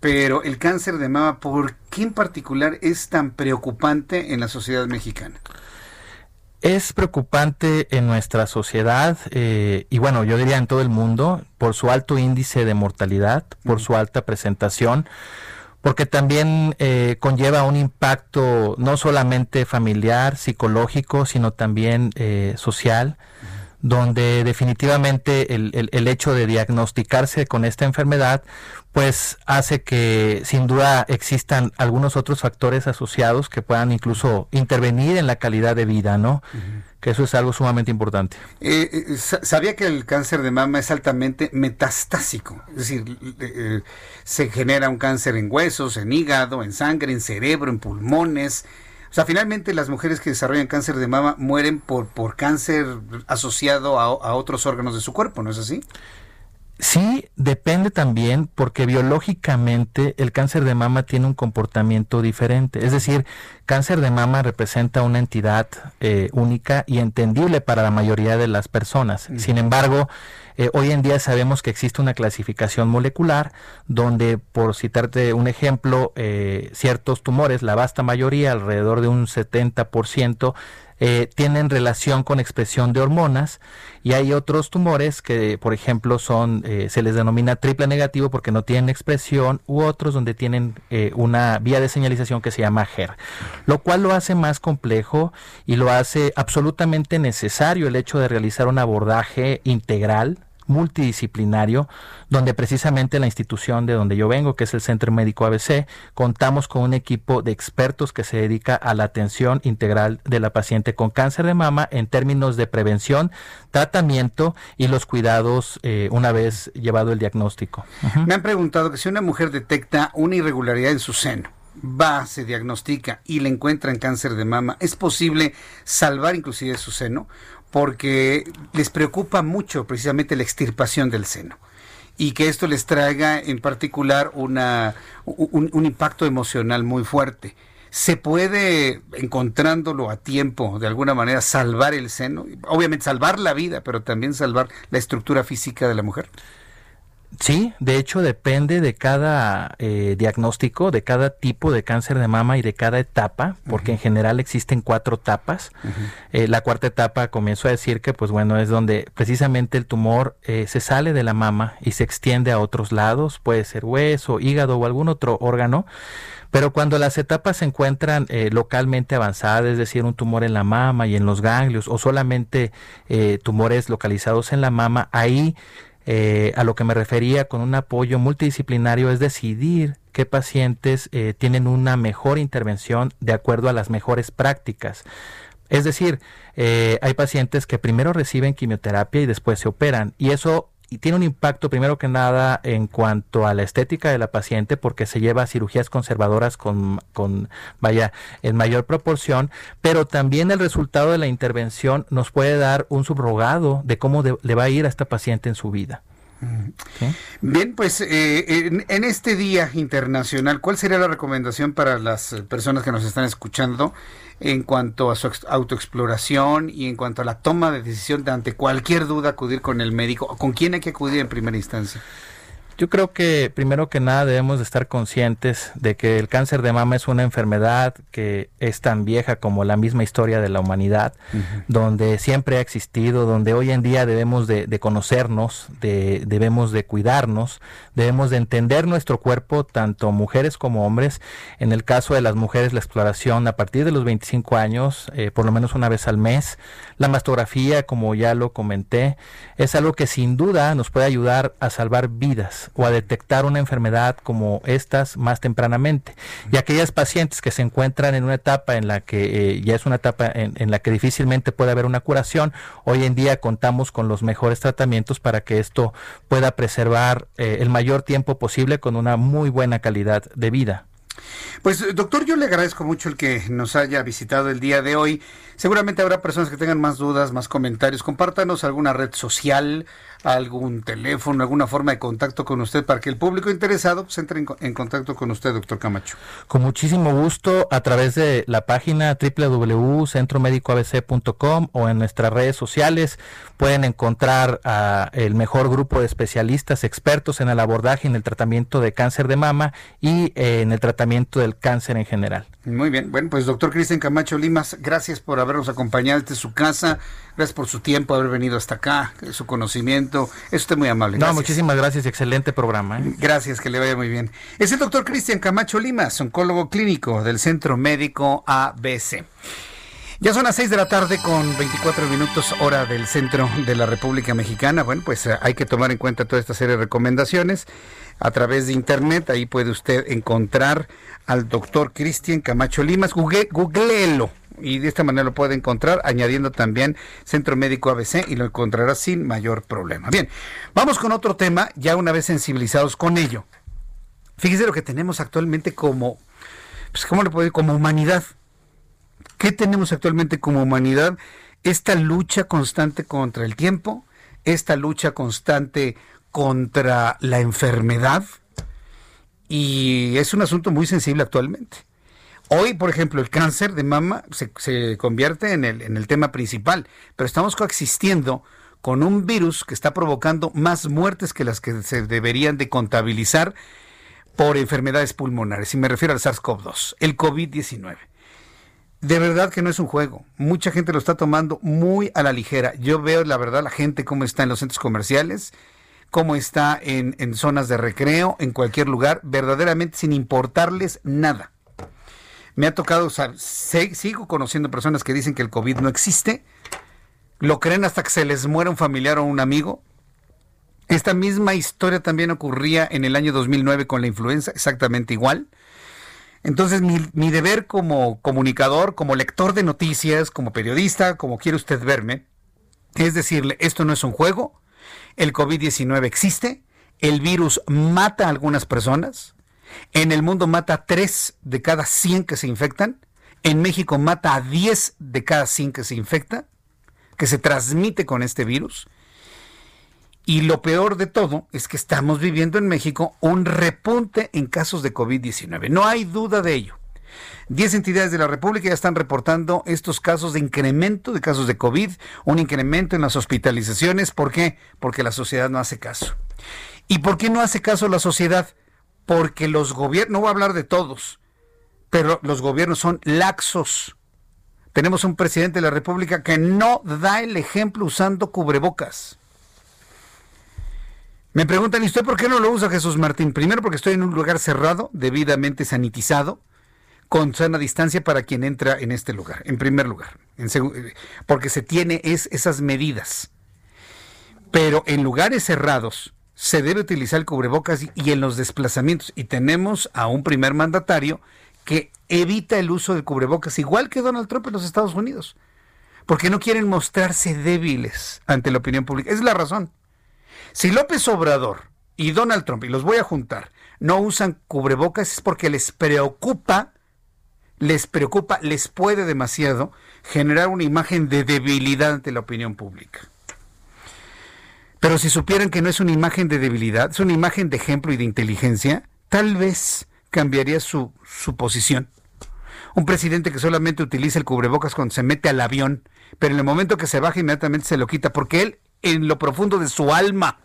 pero el cáncer de mama, ¿por qué en particular es tan preocupante en la sociedad mexicana?
Es preocupante en nuestra sociedad eh, y bueno, yo diría en todo el mundo por su alto índice de mortalidad, por su alta presentación porque también eh, conlleva un impacto no solamente familiar, psicológico, sino también eh, social, donde definitivamente el, el, hecho de diagnosticarse con esta enfermedad, pues hace que sin duda existan algunos otros factores asociados que puedan incluso intervenir en la calidad de vida, ¿no? Que eso es algo sumamente importante.
Eh, eh, sabía que el cáncer de mama es altamente metastásico, es decir, eh, se genera un cáncer en huesos, en hígado, en sangre, en cerebro, en pulmones. O sea, finalmente las mujeres que desarrollan cáncer de mama mueren por, por cáncer asociado a, a otros órganos de su cuerpo, ¿no es así?
Sí, depende también porque biológicamente el cáncer de mama tiene un comportamiento diferente. Es decir, cáncer de mama representa una entidad eh, única y entendible para la mayoría de las personas. Sin embargo, eh, hoy en día sabemos que existe una clasificación molecular donde, por citarte un ejemplo, eh, ciertos tumores, la vasta mayoría, alrededor de un 70%, eh, tienen relación con expresión de hormonas y hay otros tumores que, por ejemplo, son eh, se les denomina triple negativo porque no tienen expresión u otros donde tienen eh, una vía de señalización que se llama HER, lo cual lo hace más complejo y lo hace absolutamente necesario el hecho de realizar un abordaje integral multidisciplinario, donde precisamente la institución de donde yo vengo, que es el Centro Médico ABC, contamos con un equipo de expertos que se dedica a la atención integral de la paciente con cáncer de mama en términos de prevención, tratamiento y los cuidados eh, una vez llevado el diagnóstico.
Me han preguntado que si una mujer detecta una irregularidad en su seno, va, se diagnostica y le encuentran cáncer de mama, ¿es posible salvar inclusive su seno? Porque les preocupa mucho precisamente la extirpación del seno y que esto les traiga en particular una, un, impacto emocional muy fuerte. ¿Se puede, encontrándolo a tiempo, de alguna manera, salvar el seno? Obviamente salvar la vida, pero también salvar la estructura física de la mujer.
Sí, de hecho depende de cada eh, diagnóstico, de cada tipo de cáncer de mama y de cada etapa, porque en general existen cuatro etapas. Eh, la cuarta etapa comienzo a decir que, pues bueno, es donde precisamente el tumor eh, se sale de la mama y se extiende a otros lados, puede ser hueso, hígado o algún otro órgano. Pero cuando las etapas se encuentran localmente avanzadas, es decir, un tumor en la mama y en los ganglios, o solamente tumores localizados en la mama, ahí eh, a lo que me refería con un apoyo multidisciplinario es decidir qué pacientes eh, tienen una mejor intervención de acuerdo a las mejores prácticas. Es decir, eh, hay pacientes que primero reciben quimioterapia y después se operan y eso y tiene un impacto primero que nada en cuanto a la estética de la paciente porque se lleva a cirugías conservadoras con, con, vaya, en mayor proporción, pero también el resultado de la intervención nos puede dar un subrogado de cómo le va a ir a esta paciente en su vida.
Bien, pues eh, en, este Día Internacional, ¿cuál sería la recomendación para las personas que nos están escuchando en cuanto a su autoexploración y en cuanto a la toma de decisión de ante cualquier duda acudir con el médico? ¿Con quién hay que acudir en primera instancia?
Yo creo que primero que nada debemos de estar conscientes de que el cáncer de mama es una enfermedad que es tan vieja como la misma historia de la humanidad, donde siempre ha existido, donde hoy en día debemos de, conocernos, de, debemos de cuidarnos, debemos de entender nuestro cuerpo, tanto mujeres como hombres. En el caso de las mujeres, la exploración a partir de los 25 años, eh, por lo menos una vez al mes. La mastografía, como ya lo comenté, es algo que sin duda nos puede ayudar a salvar vidas o a detectar una enfermedad como estas más tempranamente. Y aquellas pacientes que se encuentran en una etapa en la que eh, ya es una etapa en, la que difícilmente puede haber una curación, hoy en día contamos con los mejores tratamientos para que esto pueda preservar eh, el mayor tiempo posible con una muy buena calidad de vida.
Pues doctor, yo le agradezco mucho el que nos haya visitado el día de hoy. Seguramente habrá personas que tengan más dudas, más comentarios. Compártanos alguna red social, algún teléfono, alguna forma de contacto con usted para que el público interesado pues, entre en, contacto con usted, doctor Camacho.
Con muchísimo gusto a través de la página www.centromedicoabc.com o en nuestras redes sociales pueden encontrar a el mejor grupo de especialistas expertos en el abordaje y en el tratamiento de cáncer de mama y eh, en el tratamiento del cáncer en general.
Muy bien, bueno, pues doctor Cristian Camacho Limas, gracias por habernos acompañado desde su casa, gracias por su tiempo, haber venido hasta acá, su conocimiento, es usted muy amable.
No, muchísimas gracias, excelente programa. ¿eh?
Gracias, que le vaya muy bien. Es el doctor Cristian Camacho Limas, oncólogo clínico del Centro Médico ABC. Ya son las 6 de la tarde con 24 minutos hora del centro de la República Mexicana. Bueno, pues eh, hay que tomar en cuenta toda esta serie de recomendaciones a través de internet. Ahí puede usted encontrar al doctor Cristian Camacho Limas. Google, googleelo y de esta manera lo puede encontrar añadiendo también Centro Médico ABC y lo encontrará sin mayor problema. Bien, vamos con otro tema, ya una vez sensibilizados con ello. Fíjese lo que tenemos actualmente como, pues, ¿cómo le puedo decir? Como humanidad. ¿Qué tenemos actualmente como humanidad? Esta lucha constante contra el tiempo, esta lucha constante contra la enfermedad y es un asunto muy sensible actualmente. Hoy, por ejemplo, el cáncer de mama se, convierte en el, en el tema principal, pero estamos coexistiendo con un virus que está provocando más muertes que las que se deberían de contabilizar por enfermedades pulmonares. Y me refiero al SARS-CoV-2, el COVID-19. De verdad que no es un juego. Mucha gente lo está tomando muy a la ligera. Yo veo, la verdad, la gente cómo está en los centros comerciales cómo está en, zonas de recreo, en cualquier lugar, verdaderamente sin importarles nada. Me ha tocado, o sigo conociendo personas que dicen que el COVID no existe, lo creen hasta que se les muera un familiar o un amigo. Esta misma historia también ocurría en el año 2009 con la influenza, exactamente igual. Entonces, mi, deber como comunicador, como lector de noticias, como periodista, como quiere usted verme, es decirle, esto no es un juego, el COVID-19 existe, el virus mata a algunas personas, en el mundo mata a 3 de cada 100 que se infectan, en México mata a 10 de cada 100 que se infecta, que se transmite con este virus. Y lo peor de todo es que estamos viviendo en México un repunte en casos de COVID-19. No hay duda de ello. Diez entidades de la República ya están reportando estos casos de incremento de casos de COVID, un incremento en las hospitalizaciones. ¿Por qué? Porque la sociedad no hace caso. ¿Y por qué no hace caso la sociedad? Porque los gobiernos, no voy a hablar de todos, pero los gobiernos son laxos. Tenemos un presidente de la República que no da el ejemplo usando cubrebocas. Me preguntan, ¿y usted por qué no lo usa, Jesús Martín? Primero porque estoy en un lugar cerrado, debidamente sanitizado, con sana distancia para quien entra en este lugar, en primer lugar, porque se tiene es, esas medidas. Pero en lugares cerrados se debe utilizar el cubrebocas y en los desplazamientos. Y tenemos a un primer mandatario que evita el uso del cubrebocas, igual que Donald Trump en los Estados Unidos, porque no quieren mostrarse débiles ante la opinión pública. es la razón. Si López Obrador y Donald Trump, y los voy a juntar, no usan cubrebocas es porque les preocupa, les preocupa, les puede demasiado generar una imagen de debilidad ante la opinión pública. Pero si supieran que no es una imagen de debilidad, es una imagen de ejemplo y de inteligencia, tal vez cambiaría su, su posición. Un presidente que solamente utiliza el cubrebocas cuando se mete al avión, pero en el momento que se baja inmediatamente se lo quita, porque él en lo profundo de su alma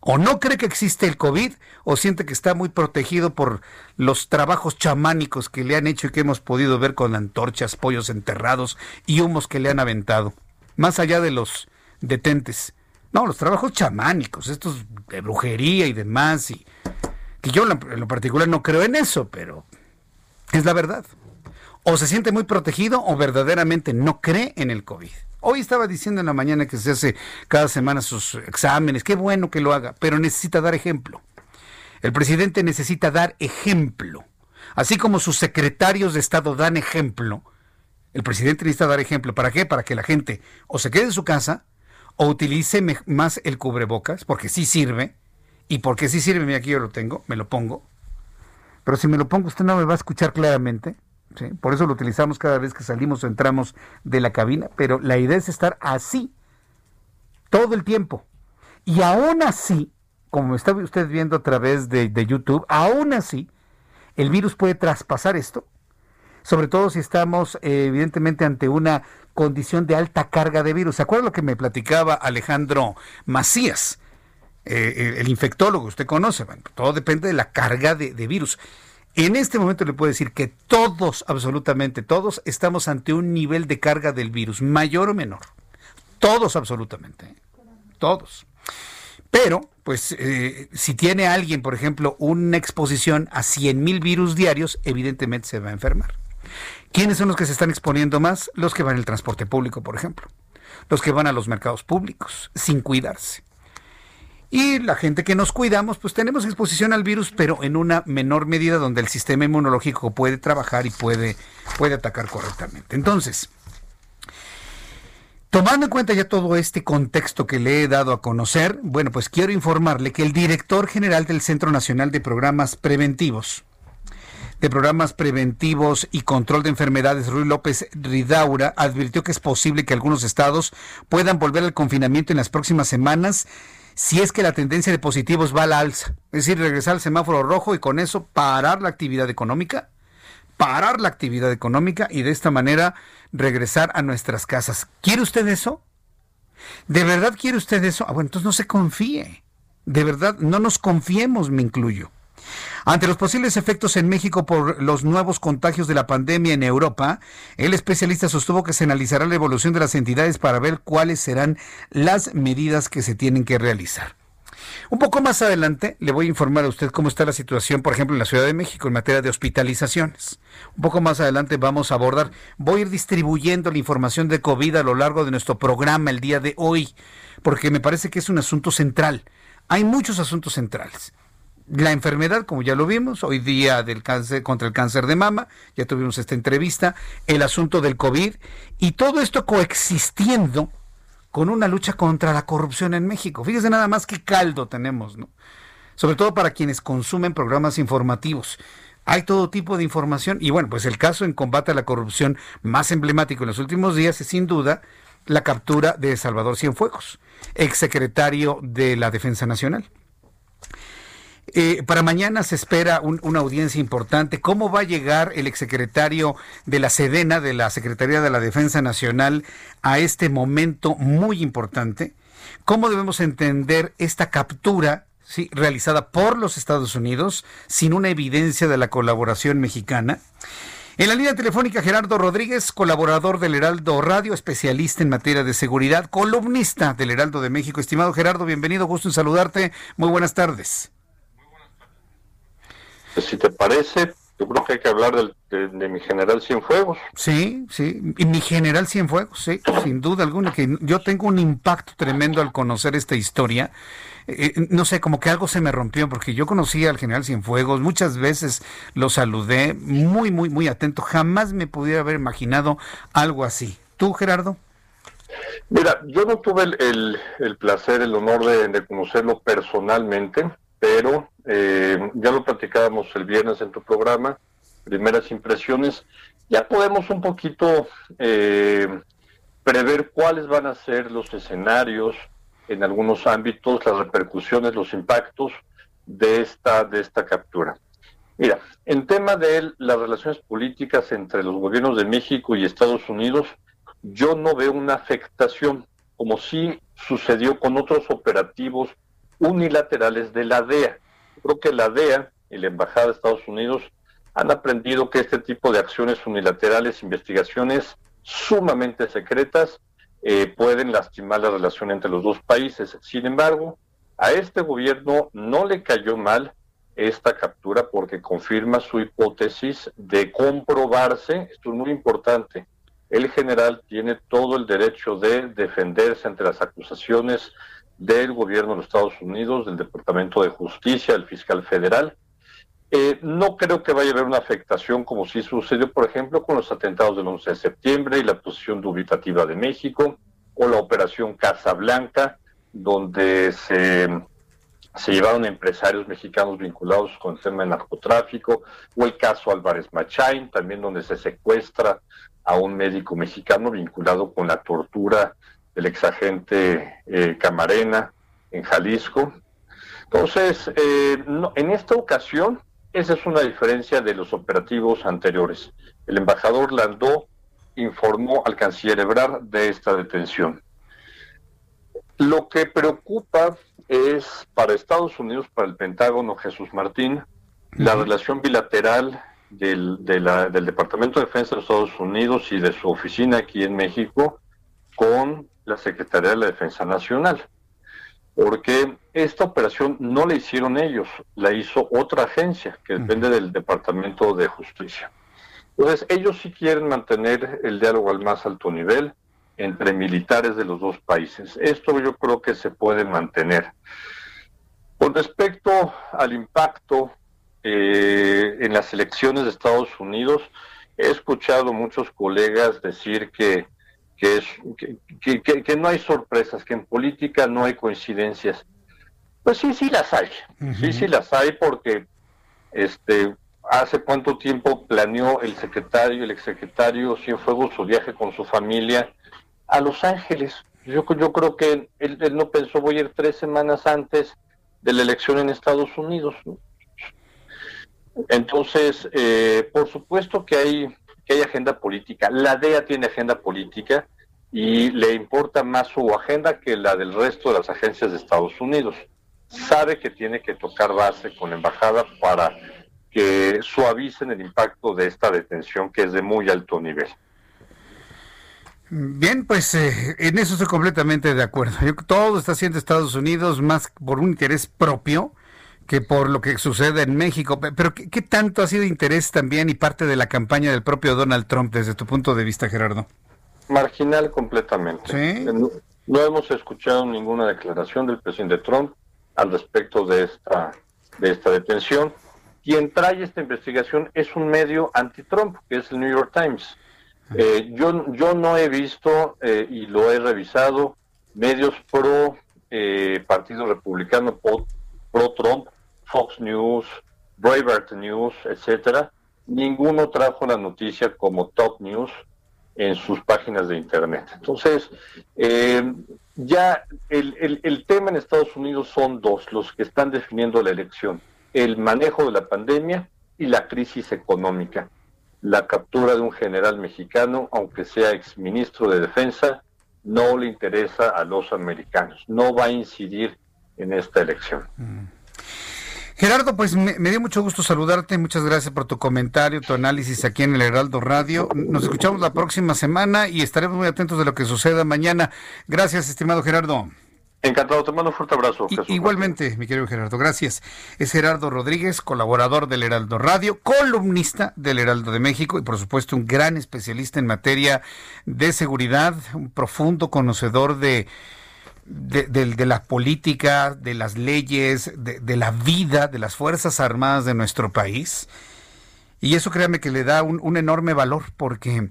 o no cree que existe el COVID o siente que está muy protegido por los trabajos chamánicos que le han hecho y que hemos podido ver con antorchas, pollos enterrados y humos que le han aventado, más allá de los detentes. No, los trabajos chamánicos, estos de brujería y demás, y que yo en lo particular no creo en eso, pero es la verdad. O se siente muy protegido o verdaderamente no cree en el COVID. Hoy estaba diciendo en la mañana que se hace cada semana sus exámenes, qué bueno que lo haga, pero necesita dar ejemplo. El presidente necesita dar ejemplo. Así como sus secretarios de Estado dan ejemplo, el presidente necesita dar ejemplo. ¿Para qué? Para que la gente o se quede en su casa o utilice más el cubrebocas, porque sí sirve, y porque sí sirve, mira aquí yo lo tengo, me lo pongo. Pero si me lo pongo usted no me va a escuchar claramente. Por eso lo utilizamos cada vez que salimos o entramos de la cabina, pero la idea es estar así todo el tiempo. Y aún así, como está usted viendo a través de, YouTube, aún así, el virus puede traspasar esto, sobre todo si estamos eh, evidentemente ante una condición de alta carga de virus. ¿Se acuerda lo que me platicaba Alejandro Macías, eh, el, infectólogo? Usted conoce, todo depende de la carga de virus. En este momento le puedo decir que todos, absolutamente todos, estamos ante un nivel de carga del virus, mayor o menor. Todos, absolutamente. Todos. Pero, pues, eh, si tiene alguien, por ejemplo, una exposición a 100 mil virus diarios, evidentemente se va a enfermar. ¿Quiénes son los que se están exponiendo más? Los que van el transporte público, por ejemplo. Los que van a los mercados públicos, sin cuidarse. Y la gente que nos cuidamos, pues tenemos exposición al virus, pero en una menor medida donde el sistema inmunológico puede trabajar y puede, puede atacar correctamente. Entonces, Tomando en cuenta ya todo este contexto que le he dado a conocer, bueno, pues quiero informarle que el director general del Centro Nacional de Programas Preventivos, de Programas Preventivos y Control de Enfermedades, Ruy López Ridaura, advirtió que es posible que algunos estados puedan volver al confinamiento en las próximas semanas si es que la tendencia de positivos va a la alza. Es decir, regresar al semáforo rojo y con eso parar la actividad económica, parar la actividad económica y de esta manera regresar a nuestras casas. ¿Quiere usted eso? ¿De verdad quiere usted eso? Ah, bueno, entonces no se confíe. De verdad, no nos confiemos, me incluyo. Ante los posibles efectos en México por los nuevos contagios de la pandemia en Europa, el especialista sostuvo que se analizará la evolución de las entidades para ver cuáles serán las medidas que se tienen que realizar. Un poco más adelante le voy a informar a usted cómo está la situación, por ejemplo, en la Ciudad de México en materia de hospitalizaciones. Un poco más adelante vamos a abordar, voy a ir distribuyendo la información de COVID a lo largo de nuestro programa el día de hoy, porque me parece que es un asunto central. Hay muchos asuntos centrales la enfermedad, como ya lo vimos, hoy día del cáncer contra el cáncer de mama, ya tuvimos esta entrevista, el asunto del COVID y todo esto coexistiendo con una lucha contra la corrupción en México. Fíjese nada más qué caldo tenemos, ¿no? Sobre todo para quienes consumen programas informativos. Hay todo tipo de información y bueno, pues el caso en combate a la corrupción más emblemático en los últimos días es sin duda la captura de Salvador Cienfuegos, exsecretario de la Defensa Nacional. Eh, para mañana se espera una audiencia importante. ¿Cómo va a llegar el exsecretario de la Sedena, de la Secretaría de la Defensa Nacional, a este momento muy importante? ¿Cómo debemos entender esta captura realizada por los Estados Unidos sin una evidencia de la colaboración mexicana? En la línea telefónica, Gerardo Rodríguez, colaborador del Heraldo Radio, especialista en materia de seguridad, columnista del Heraldo de México. Estimado Gerardo, bienvenido, gusto en saludarte. Muy buenas tardes.
Pues, si te parece, yo creo que hay que hablar de, mi general Cienfuegos.
Sí, sí, y mi general Cienfuegos, sí, sin duda alguna, que yo tengo un impacto tremendo al conocer esta historia. Eh, eh, no sé, como que algo se me rompió, porque yo conocí al general Cienfuegos, muchas veces lo saludé, muy, muy, muy atento, jamás me pudiera haber imaginado algo así. ¿Tú, Gerardo?
Mira, yo no tuve el, placer, el honor de conocerlo personalmente, pero eh, ya lo platicábamos el viernes en tu programa, primeras impresiones, ya podemos un poquito eh, prever cuáles van a ser los escenarios en algunos ámbitos, las repercusiones, los impactos de esta, de esta captura. Mira, en tema de las relaciones políticas entre los gobiernos de México y Estados Unidos, yo no veo una afectación, como sí sucedió con otros operativos unilaterales de la DEA. Creo que la DEA y la Embajada de Estados Unidos han aprendido que este tipo de acciones unilaterales, investigaciones sumamente secretas, eh, pueden lastimar la relación entre los dos países. Sin embargo, a este gobierno no le cayó mal esta captura porque confirma su hipótesis de comprobarse, esto es muy importante, el general tiene todo el derecho de defenderse ante las acusaciones del gobierno de los Estados Unidos, del Departamento de Justicia, del fiscal federal. Eh, no creo que vaya a haber una afectación como sí sucedió, por ejemplo, con los atentados del 11 de septiembre y la posición dubitativa de México, o la operación Casa Blanca, donde se, se llevaron empresarios mexicanos vinculados con el tema de narcotráfico, o el caso Álvarez Machain, también donde se secuestra a un médico mexicano vinculado con la tortura el exagente eh, Camarena en Jalisco. Entonces, eh, en esta ocasión, esa es una diferencia de los operativos anteriores. El embajador Landó informó al canciller Ebrard de esta detención. Lo que preocupa es para Estados Unidos, para el Pentágono, Jesús Martín, la relación bilateral del, del Departamento de Defensa de Estados Unidos y de su oficina aquí en México con la Secretaría de la Defensa Nacional, porque esta operación no la hicieron ellos, la hizo otra agencia que depende del Departamento de Justicia. Entonces, ellos sí quieren mantener el diálogo al más alto nivel entre militares de los dos países. Esto yo creo que se puede mantener. Con respecto al impacto eh, en las elecciones de Estados Unidos, he escuchado muchos colegas decir que que, es, que, que, no hay sorpresas, que en política no hay coincidencias. Pues sí, sí las hay. Sí, sí las hay porque este hace cuánto tiempo planeó el secretario, el exsecretario Cienfuegos su viaje con su familia a Los Ángeles. Yo, yo creo que él, no pensó voy a ir tres semanas antes de la elección en Estados Unidos. Entonces, eh, por supuesto que hay hay agenda política. La DEA tiene agenda política y le importa más su agenda que la del resto de las agencias de Estados Unidos. Sabe que tiene que tocar base con la embajada para que suavicen el impacto de esta detención que es de muy alto nivel.
Bien, pues eh, en eso estoy completamente de acuerdo. todo está haciendo Estados Unidos más por un interés propio que por lo que sucede en México. Pero ¿qué, tanto ha sido interés también y parte de la campaña del propio Donald Trump desde tu punto de vista, Gerardo?
Marginal completamente. No, hemos escuchado ninguna declaración del presidente Trump al respecto de esta, de esta detención. Quien trae esta investigación es un medio anti-Trump, que es el New York Times. Eh, yo, yo no he visto, eh, y lo he revisado, medios pro eh, Partido Republicano, pro Trump, Fox News, Breitbart News, etcétera, ninguno trajo la noticia como top news en sus páginas de internet. Entonces, eh, ya el, tema en Estados Unidos son dos, los que están definiendo la elección. el manejo de la pandemia y la crisis económica. La captura de un general mexicano, aunque sea exministro de Defensa, no le interesa a los americanos, no va a incidir en esta elección. Mm.
Gerardo, pues me, dio mucho gusto saludarte, muchas gracias por tu comentario, tu análisis aquí en el Heraldo Radio. Nos escuchamos la próxima semana y estaremos muy atentos de lo que suceda mañana. Gracias, estimado Gerardo.
Encantado, te mando un fuerte abrazo.
igualmente, mi querido Gerardo, gracias. Es Gerardo Rodríguez, colaborador del Heraldo Radio, columnista del Heraldo de México y por supuesto un gran especialista en materia de seguridad, un profundo conocedor de de, la política, de las leyes, de, la vida de las Fuerzas Armadas de nuestro país. Y eso créame que le da un, enorme valor porque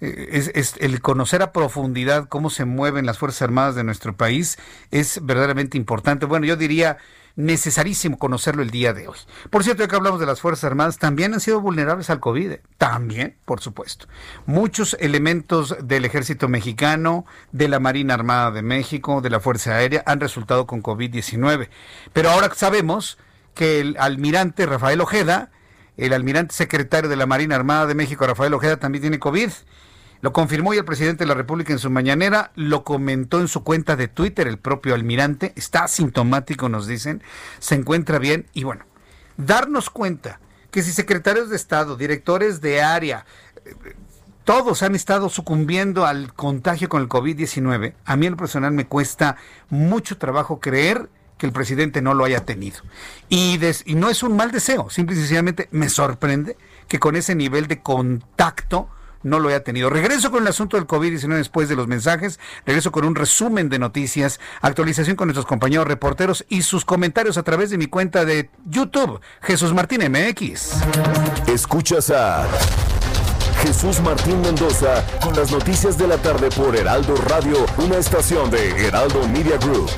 eh, es, es, el conocer a profundidad cómo se mueven las Fuerzas Armadas de nuestro país es verdaderamente importante. Bueno, yo diría necesarísimo conocerlo el día de hoy. Por cierto, ya que hablamos de las Fuerzas Armadas, también han sido vulnerables al COVID. También, por supuesto. Muchos elementos del ejército mexicano, de la Marina Armada de México, de la Fuerza Aérea, han resultado con COVID-19. Pero ahora sabemos que el almirante Rafael Ojeda, el almirante secretario de la Marina Armada de México, Rafael Ojeda, también tiene COVID. Lo confirmó y el presidente de la República en su mañanera, lo comentó en su cuenta de Twitter el propio almirante, está asintomático nos dicen, se encuentra bien y bueno, darnos cuenta que si secretarios de Estado, directores de área, todos han estado sucumbiendo al contagio con el COVID-19, a mí en lo personal me cuesta mucho trabajo creer que el presidente no lo haya tenido. Y, y no es un mal deseo, simple y sencillamente me sorprende que con ese nivel de contacto no lo haya tenido. Regreso con el asunto del COVID-19 después de los mensajes. Regreso con un resumen de noticias, actualización con nuestros compañeros reporteros y sus comentarios a través de mi cuenta de YouTube, Jesús Martín MX.
Escuchas a Jesús Martín Mendoza con las noticias de la tarde por Heraldo Radio, una estación de Heraldo Media Group.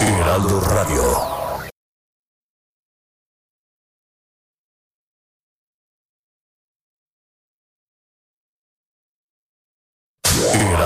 Heraldo Radio.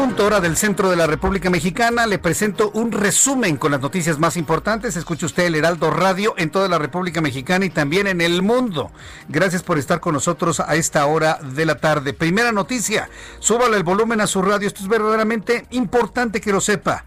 Punto, hora del centro de la República Mexicana. Le presento un resumen con las noticias más importantes. Escuche usted el Heraldo Radio en toda la República Mexicana y también en el mundo. Gracias por estar con nosotros a esta hora de la tarde. Primera noticia, súbale el volumen a su radio. Esto es verdaderamente importante que lo sepa.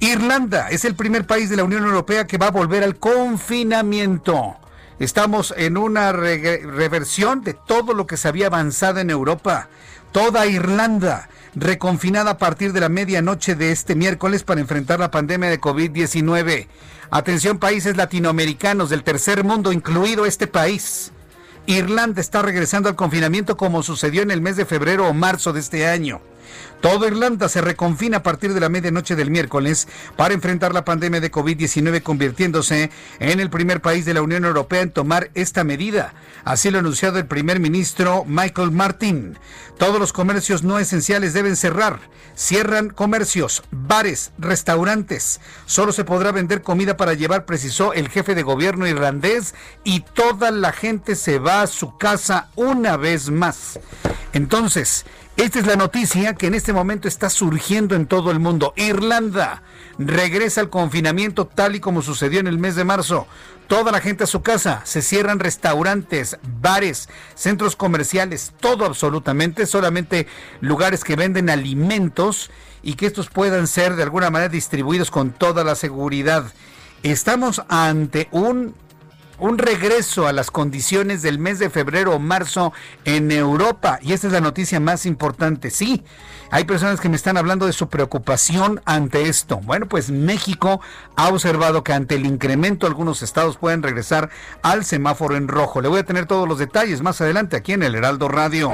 Irlanda es el primer país de la Unión Europea que va a volver al confinamiento. Estamos en una reversión de todo lo que se había avanzado en Europa. Toda Irlanda reconfinada a partir de la medianoche de este miércoles para enfrentar la pandemia de COVID-19. Atención países latinoamericanos del tercer mundo, incluido este país. Irlanda está regresando al confinamiento como sucedió en el mes de febrero o marzo de este año. Toda Irlanda se reconfina a partir de la medianoche del miércoles para enfrentar la pandemia de COVID-19, convirtiéndose en el primer país de la Unión Europea en tomar esta medida. Así lo ha anunciado el primer ministro Michael Martin. Todos los comercios no esenciales deben cerrar. Cierran comercios, bares, restaurantes. Solo se podrá vender comida para llevar, precisó el jefe de gobierno irlandés, y toda la gente se va a su casa una vez más. Entonces, esta es la noticia que en este momento está surgiendo en todo el mundo. Irlanda regresa al confinamiento tal y como sucedió en el mes de marzo. Toda la gente a su casa, se cierran restaurantes, bares, centros comerciales, todo absolutamente, solamente lugares que venden alimentos y que estos puedan ser de alguna manera distribuidos con toda la seguridad. Estamos ante un un regreso a las condiciones del mes de febrero o marzo en Europa. Y esta es la noticia más importante. Sí, hay personas que me están hablando de su preocupación ante esto. Bueno, pues México ha observado que ante el incremento algunos estados pueden regresar al semáforo en rojo. Le voy a tener todos los detalles más adelante aquí en el Heraldo Radio.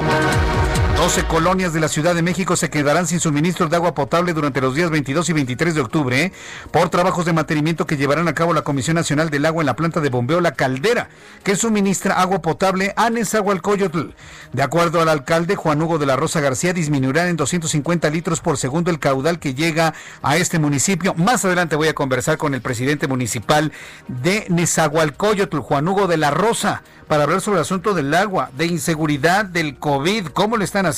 12 colonias de la Ciudad de México se quedarán sin suministro de agua potable durante los días 22 y 23 de octubre ¿eh? por trabajos de mantenimiento que llevarán a cabo la Comisión Nacional del Agua en la planta de bombeo La Caldera, que suministra agua potable a Nezahualcóyotl. De acuerdo al alcalde Juan Hugo de la Rosa García, disminuirán en 250 litros por segundo el caudal que llega a este municipio. Más adelante voy a conversar con el presidente municipal de Nezahualcóyotl, Juan Hugo de la Rosa, para hablar sobre el asunto del agua, de inseguridad, del COVID, cómo le están haciendo.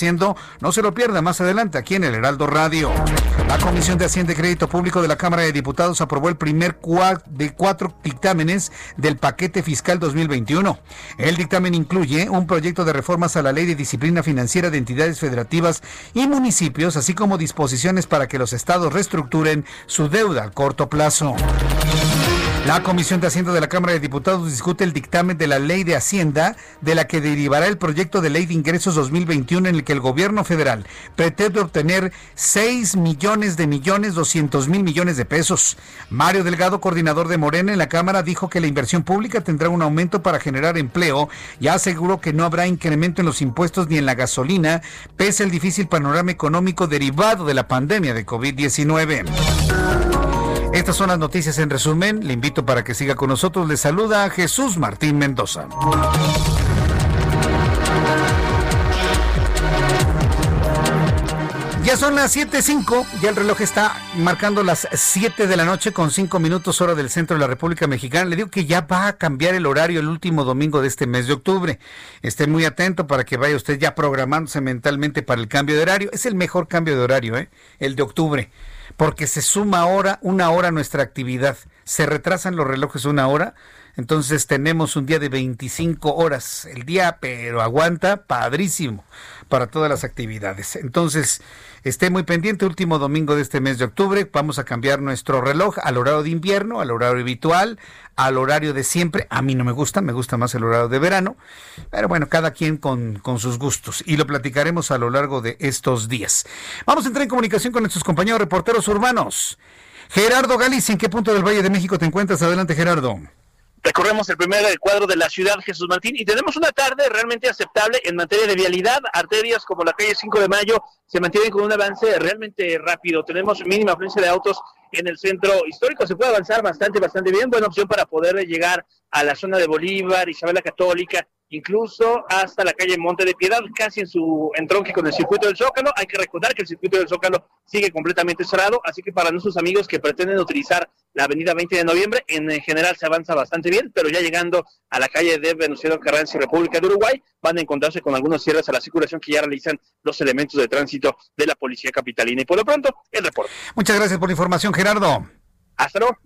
No se lo pierda más adelante aquí en el Heraldo Radio. La Comisión de Hacienda y Crédito Público de la Cámara de Diputados aprobó el primer de cuatro dictámenes del paquete fiscal 2021. El dictamen incluye un proyecto de reformas a la Ley de Disciplina Financiera de Entidades Federativas y Municipios, así como disposiciones para que los estados reestructuren su deuda a corto plazo. La Comisión de Hacienda de la Cámara de Diputados discute el dictamen de la Ley de Hacienda, de la que derivará el proyecto de Ley de Ingresos 2021 en el que el gobierno federal pretende obtener 6 millones de millones 200 mil millones de pesos. Mario Delgado, coordinador de Morena en la Cámara, dijo que la inversión pública tendrá un aumento para generar empleo y aseguró que no habrá incremento en los impuestos ni en la gasolina, pese al difícil panorama económico derivado de la pandemia de COVID-19. Estas son las noticias en resumen. Le invito para que siga con nosotros. Le saluda Jesús Martín Mendoza. Ya son las 7.05, ya el reloj está marcando las 7 de la noche con 5 minutos hora del centro de la República Mexicana. Le digo que ya va a cambiar el horario el último domingo de este mes de octubre. Esté muy atento para que vaya usted ya programándose mentalmente para el cambio de horario. Es el mejor cambio de horario, ¿eh? el de octubre porque se suma ahora una hora nuestra actividad. Se retrasan los relojes una hora, entonces tenemos un día de 25 horas. El día, pero aguanta, padrísimo para todas las actividades. Entonces, esté muy pendiente, último domingo de este mes de octubre, vamos a cambiar nuestro reloj al horario de invierno, al horario habitual, al horario de siempre. A mí no me gusta, me gusta más el horario de verano, pero bueno, cada quien con, con sus gustos y lo platicaremos a lo largo de estos días. Vamos a entrar en comunicación con nuestros compañeros reporteros urbanos. Gerardo Galicia, ¿en qué punto del Valle de México te encuentras? Adelante, Gerardo.
Recorremos el primer cuadro de la ciudad, Jesús Martín, y tenemos una tarde realmente aceptable en materia de vialidad. Arterias como la calle 5 de Mayo se mantienen con un avance realmente rápido. Tenemos mínima afluencia de autos en el centro histórico. Se puede avanzar bastante, bastante bien. Buena opción para poder llegar a la zona de Bolívar, Isabel la Católica, incluso hasta la calle Monte de Piedad, casi en su entronque con el circuito del Zócalo. Hay que recordar que el circuito del Zócalo sigue completamente cerrado, así que para nuestros amigos que pretenden utilizar la avenida 20 de noviembre, en general se avanza bastante bien, pero ya llegando a la calle de Venustiano Carranza y República de Uruguay, van a encontrarse con algunos cierres a la circulación que ya realizan los elementos de tránsito de la Policía Capitalina. Y por lo pronto, el reporte.
Muchas gracias por la información, Gerardo.
Hasta luego.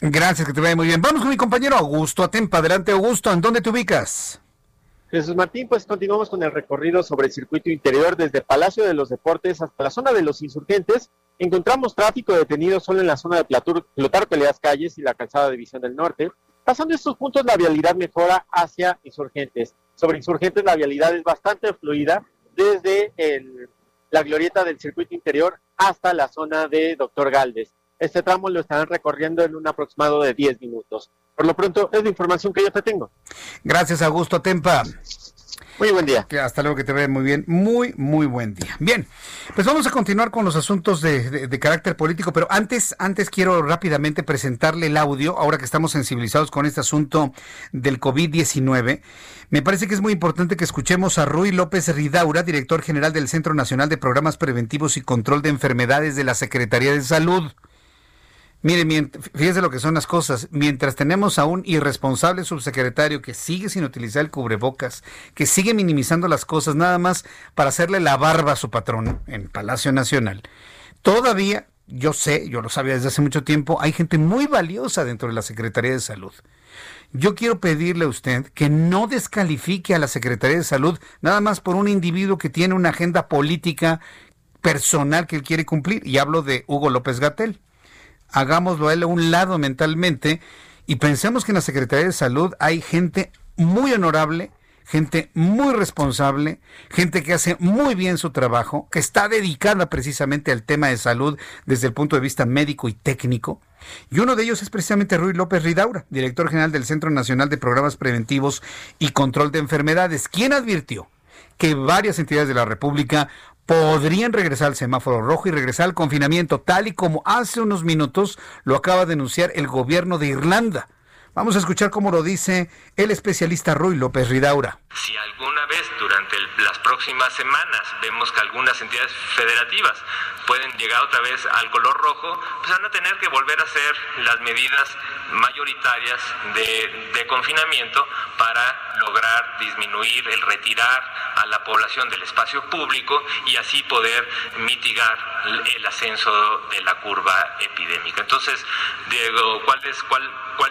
Gracias, que te vaya muy bien. Vamos con mi compañero Augusto Atempa. Adelante, Augusto. ¿En dónde te ubicas?
Jesús Martín, pues continuamos con el recorrido sobre el circuito interior desde Palacio de los Deportes hasta la zona de los insurgentes. Encontramos tráfico detenido solo en la zona de Plotar Peleas Calles y la calzada División del Norte. Pasando estos puntos, la vialidad mejora hacia insurgentes. Sobre insurgentes, la vialidad es bastante fluida desde la glorieta del circuito interior hasta la zona de Doctor Galdes. Este tramo lo estarán recorriendo en un aproximado de 10 minutos. Por lo pronto, es la información que yo te tengo.
Gracias, Augusto Tempa.
Muy buen día.
Que hasta luego, que te vea muy bien. Muy, muy buen día. Bien, pues vamos a continuar con los asuntos de, de, carácter político, pero antes, antes quiero rápidamente presentarle el audio, ahora que estamos sensibilizados con este asunto del COVID-19. Me parece que es muy importante que escuchemos a Rui López Ridaura, director general del Centro Nacional de Programas Preventivos y Control de Enfermedades de la Secretaría de Salud. Mire, fíjese lo que son las cosas. Mientras tenemos a un irresponsable subsecretario que sigue sin utilizar el cubrebocas, que sigue minimizando las cosas nada más para hacerle la barba a su patrón en Palacio Nacional, todavía, yo sé, yo lo sabía desde hace mucho tiempo, hay gente muy valiosa dentro de la Secretaría de Salud. Yo quiero pedirle a usted que no descalifique a la Secretaría de Salud nada más por un individuo que tiene una agenda política personal que él quiere cumplir. Y hablo de Hugo López Gatel hagámoslo a él a un lado mentalmente y pensemos que en la Secretaría de Salud hay gente muy honorable, gente muy responsable, gente que hace muy bien su trabajo, que está dedicada precisamente al tema de salud desde el punto de vista médico y técnico. Y uno de ellos es precisamente Rui López Ridaura, director general del Centro Nacional de Programas Preventivos y Control de Enfermedades, quien advirtió que varias entidades de la República podrían regresar al semáforo rojo y regresar al confinamiento, tal y como hace unos minutos lo acaba de anunciar el gobierno de Irlanda. Vamos a escuchar cómo lo dice el especialista Ruy López Ridaura.
Si alguna vez durante las próximas semanas vemos que algunas entidades federativas pueden llegar otra vez al color rojo, pues van a tener que volver a hacer las medidas mayoritarias de, confinamiento para lograr disminuir el retirar a la población del espacio público y así poder mitigar el ascenso de la curva epidémica. Entonces, Diego, ¿cuál es,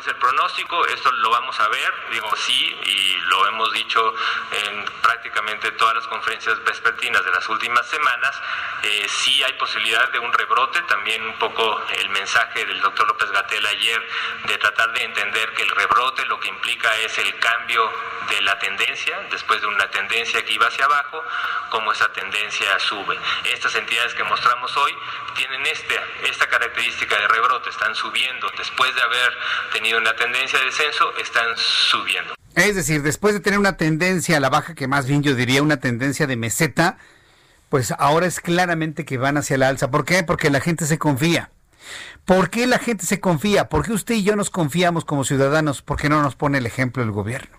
el pronóstico? Esto lo vamos a ver, digo sí, y lo hemos dicho en prácticamente todas las conferencias vespertinas de las últimas semanas, eh, sí hay posibilidad de un rebrote, también un poco el mensaje del doctor López Gatel ayer de tratar de entender que el rebrote lo que implica es el cambio de la tendencia, después de una tendencia que iba hacia abajo, como esa tendencia sube. Estas entidades que mostramos hoy tienen este, esta característica de rebrote, están subiendo, después de haber tenido una tendencia de descenso, están subiendo.
Es decir, después de tener una tendencia a la baja, que más bien yo diría una tendencia de meseta, pues ahora es claramente que van hacia la alza. ¿Por qué? Porque la gente se confía. ¿Por qué la gente se confía? ¿Por qué usted y yo nos confiamos como ciudadanos? ¿Por qué no nos pone el ejemplo el gobierno?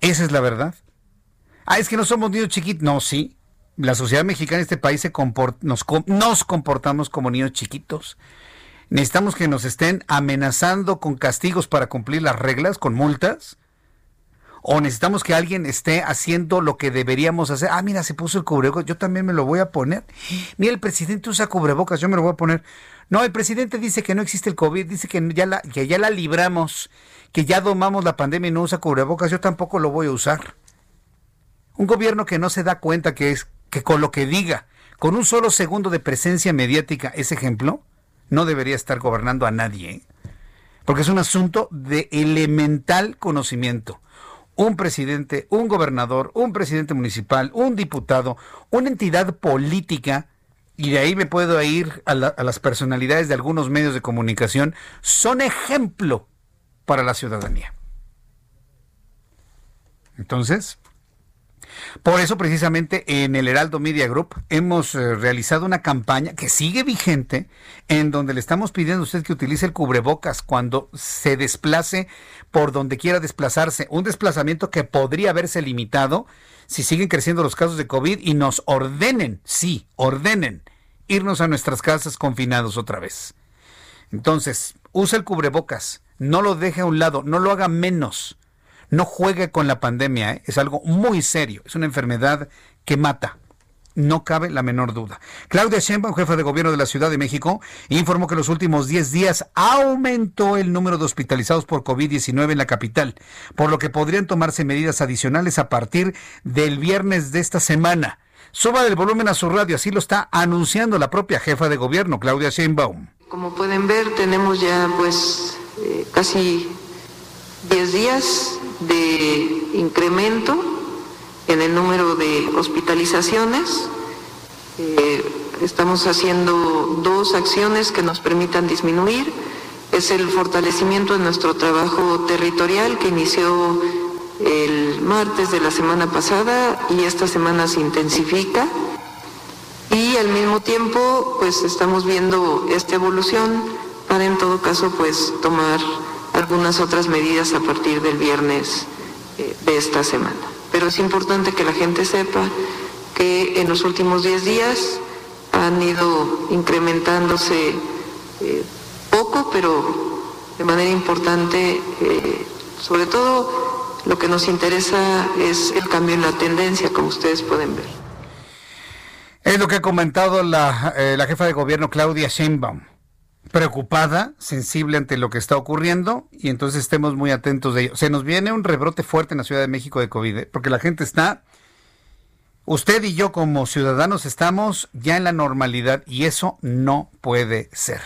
Esa es la verdad. Ah, es que no somos niños chiquitos. No, sí. La sociedad mexicana en este país se nos, nos comportamos como niños chiquitos. Necesitamos que nos estén amenazando con castigos para cumplir las reglas, con multas. O necesitamos que alguien esté haciendo lo que deberíamos hacer. Ah, mira, se puso el cubrebocas, yo también me lo voy a poner. Mira, el presidente usa cubrebocas, yo me lo voy a poner. No, el presidente dice que no existe el COVID, dice que ya la, que ya la libramos, que ya domamos la pandemia y no usa cubrebocas, yo tampoco lo voy a usar. Un gobierno que no se da cuenta que es que con lo que diga, con un solo segundo de presencia mediática, es ejemplo, no debería estar gobernando a nadie, ¿eh? porque es un asunto de elemental conocimiento. Un presidente, un gobernador, un presidente municipal, un diputado, una entidad política, y de ahí me puedo ir a, las personalidades de algunos medios de comunicación, son ejemplo para la ciudadanía. Entonces, por eso precisamente en el Heraldo Media Group hemos eh, realizado una campaña que sigue vigente en donde le estamos pidiendo a usted que utilice el cubrebocas cuando se desplace por donde quiera desplazarse. Un desplazamiento que podría haberse limitado si siguen creciendo los casos de COVID y nos ordenen, sí, ordenen irnos a nuestras casas confinados otra vez. Entonces, usa el cubrebocas, no lo deje a un lado, no lo haga menos no juegue con la pandemia, ¿eh? es algo muy serio, es una enfermedad que mata. No cabe la menor duda. Claudia Sheinbaum, jefa de gobierno de la Ciudad de México, informó que los últimos 10 días aumentó el número de hospitalizados por COVID-19 en la capital, por lo que podrían tomarse medidas adicionales a partir del viernes de esta semana. Suba el volumen a su radio, así lo está anunciando la propia jefa de gobierno, Claudia Sheinbaum.
Como pueden ver, tenemos ya pues eh, casi 10 días de incremento en el número de hospitalizaciones. Eh, estamos haciendo dos acciones que nos permitan disminuir. Es el fortalecimiento de nuestro trabajo territorial que inició el martes de la semana pasada y esta semana se intensifica. Y al mismo tiempo, pues estamos viendo esta evolución para en todo caso, pues tomar algunas otras medidas a partir del viernes eh, de esta semana. Pero es importante que la gente sepa que en los últimos 10 días han ido incrementándose eh, poco, pero de manera importante, eh, sobre todo lo que nos interesa es el cambio en la tendencia, como ustedes pueden ver.
Es lo que ha comentado la, la jefa de gobierno Claudia Sheinbaum preocupada, sensible ante lo que está ocurriendo y entonces estemos muy atentos de ello. Se nos viene un rebrote fuerte en la Ciudad de México de COVID, ¿eh? porque la gente está, usted y yo como ciudadanos estamos ya en la normalidad y eso no puede ser.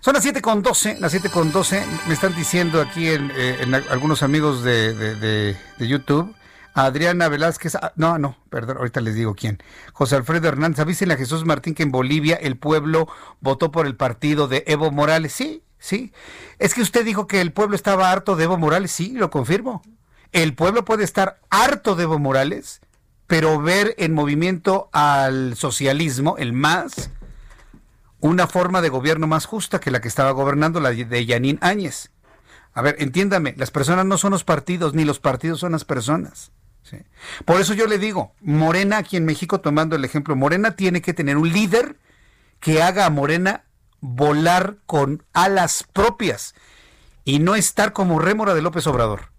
Son las 7 con 12, las 7 con 12, me están diciendo aquí en, eh, algunos amigos de, de YouTube Adriana Velázquez, ah, no, no, perdón, ahorita les digo quién. José Alfredo Hernández, avísenle a Jesús Martín que en Bolivia el pueblo votó por el partido de Evo Morales. Sí, sí. Es que usted dijo que el pueblo estaba harto de Evo Morales, sí, lo confirmo. El pueblo puede estar harto de Evo Morales, pero ver en movimiento al socialismo, el más, una forma de gobierno más justa que la que estaba gobernando, la de Yanín Áñez. A ver, entiéndame, las personas no son los partidos, ni los partidos son las personas. Por eso yo le digo, Morena aquí en México, tomando el ejemplo, Morena tiene que tener un líder que haga a Morena volar con alas propias y no estar como rémora de López Obrador.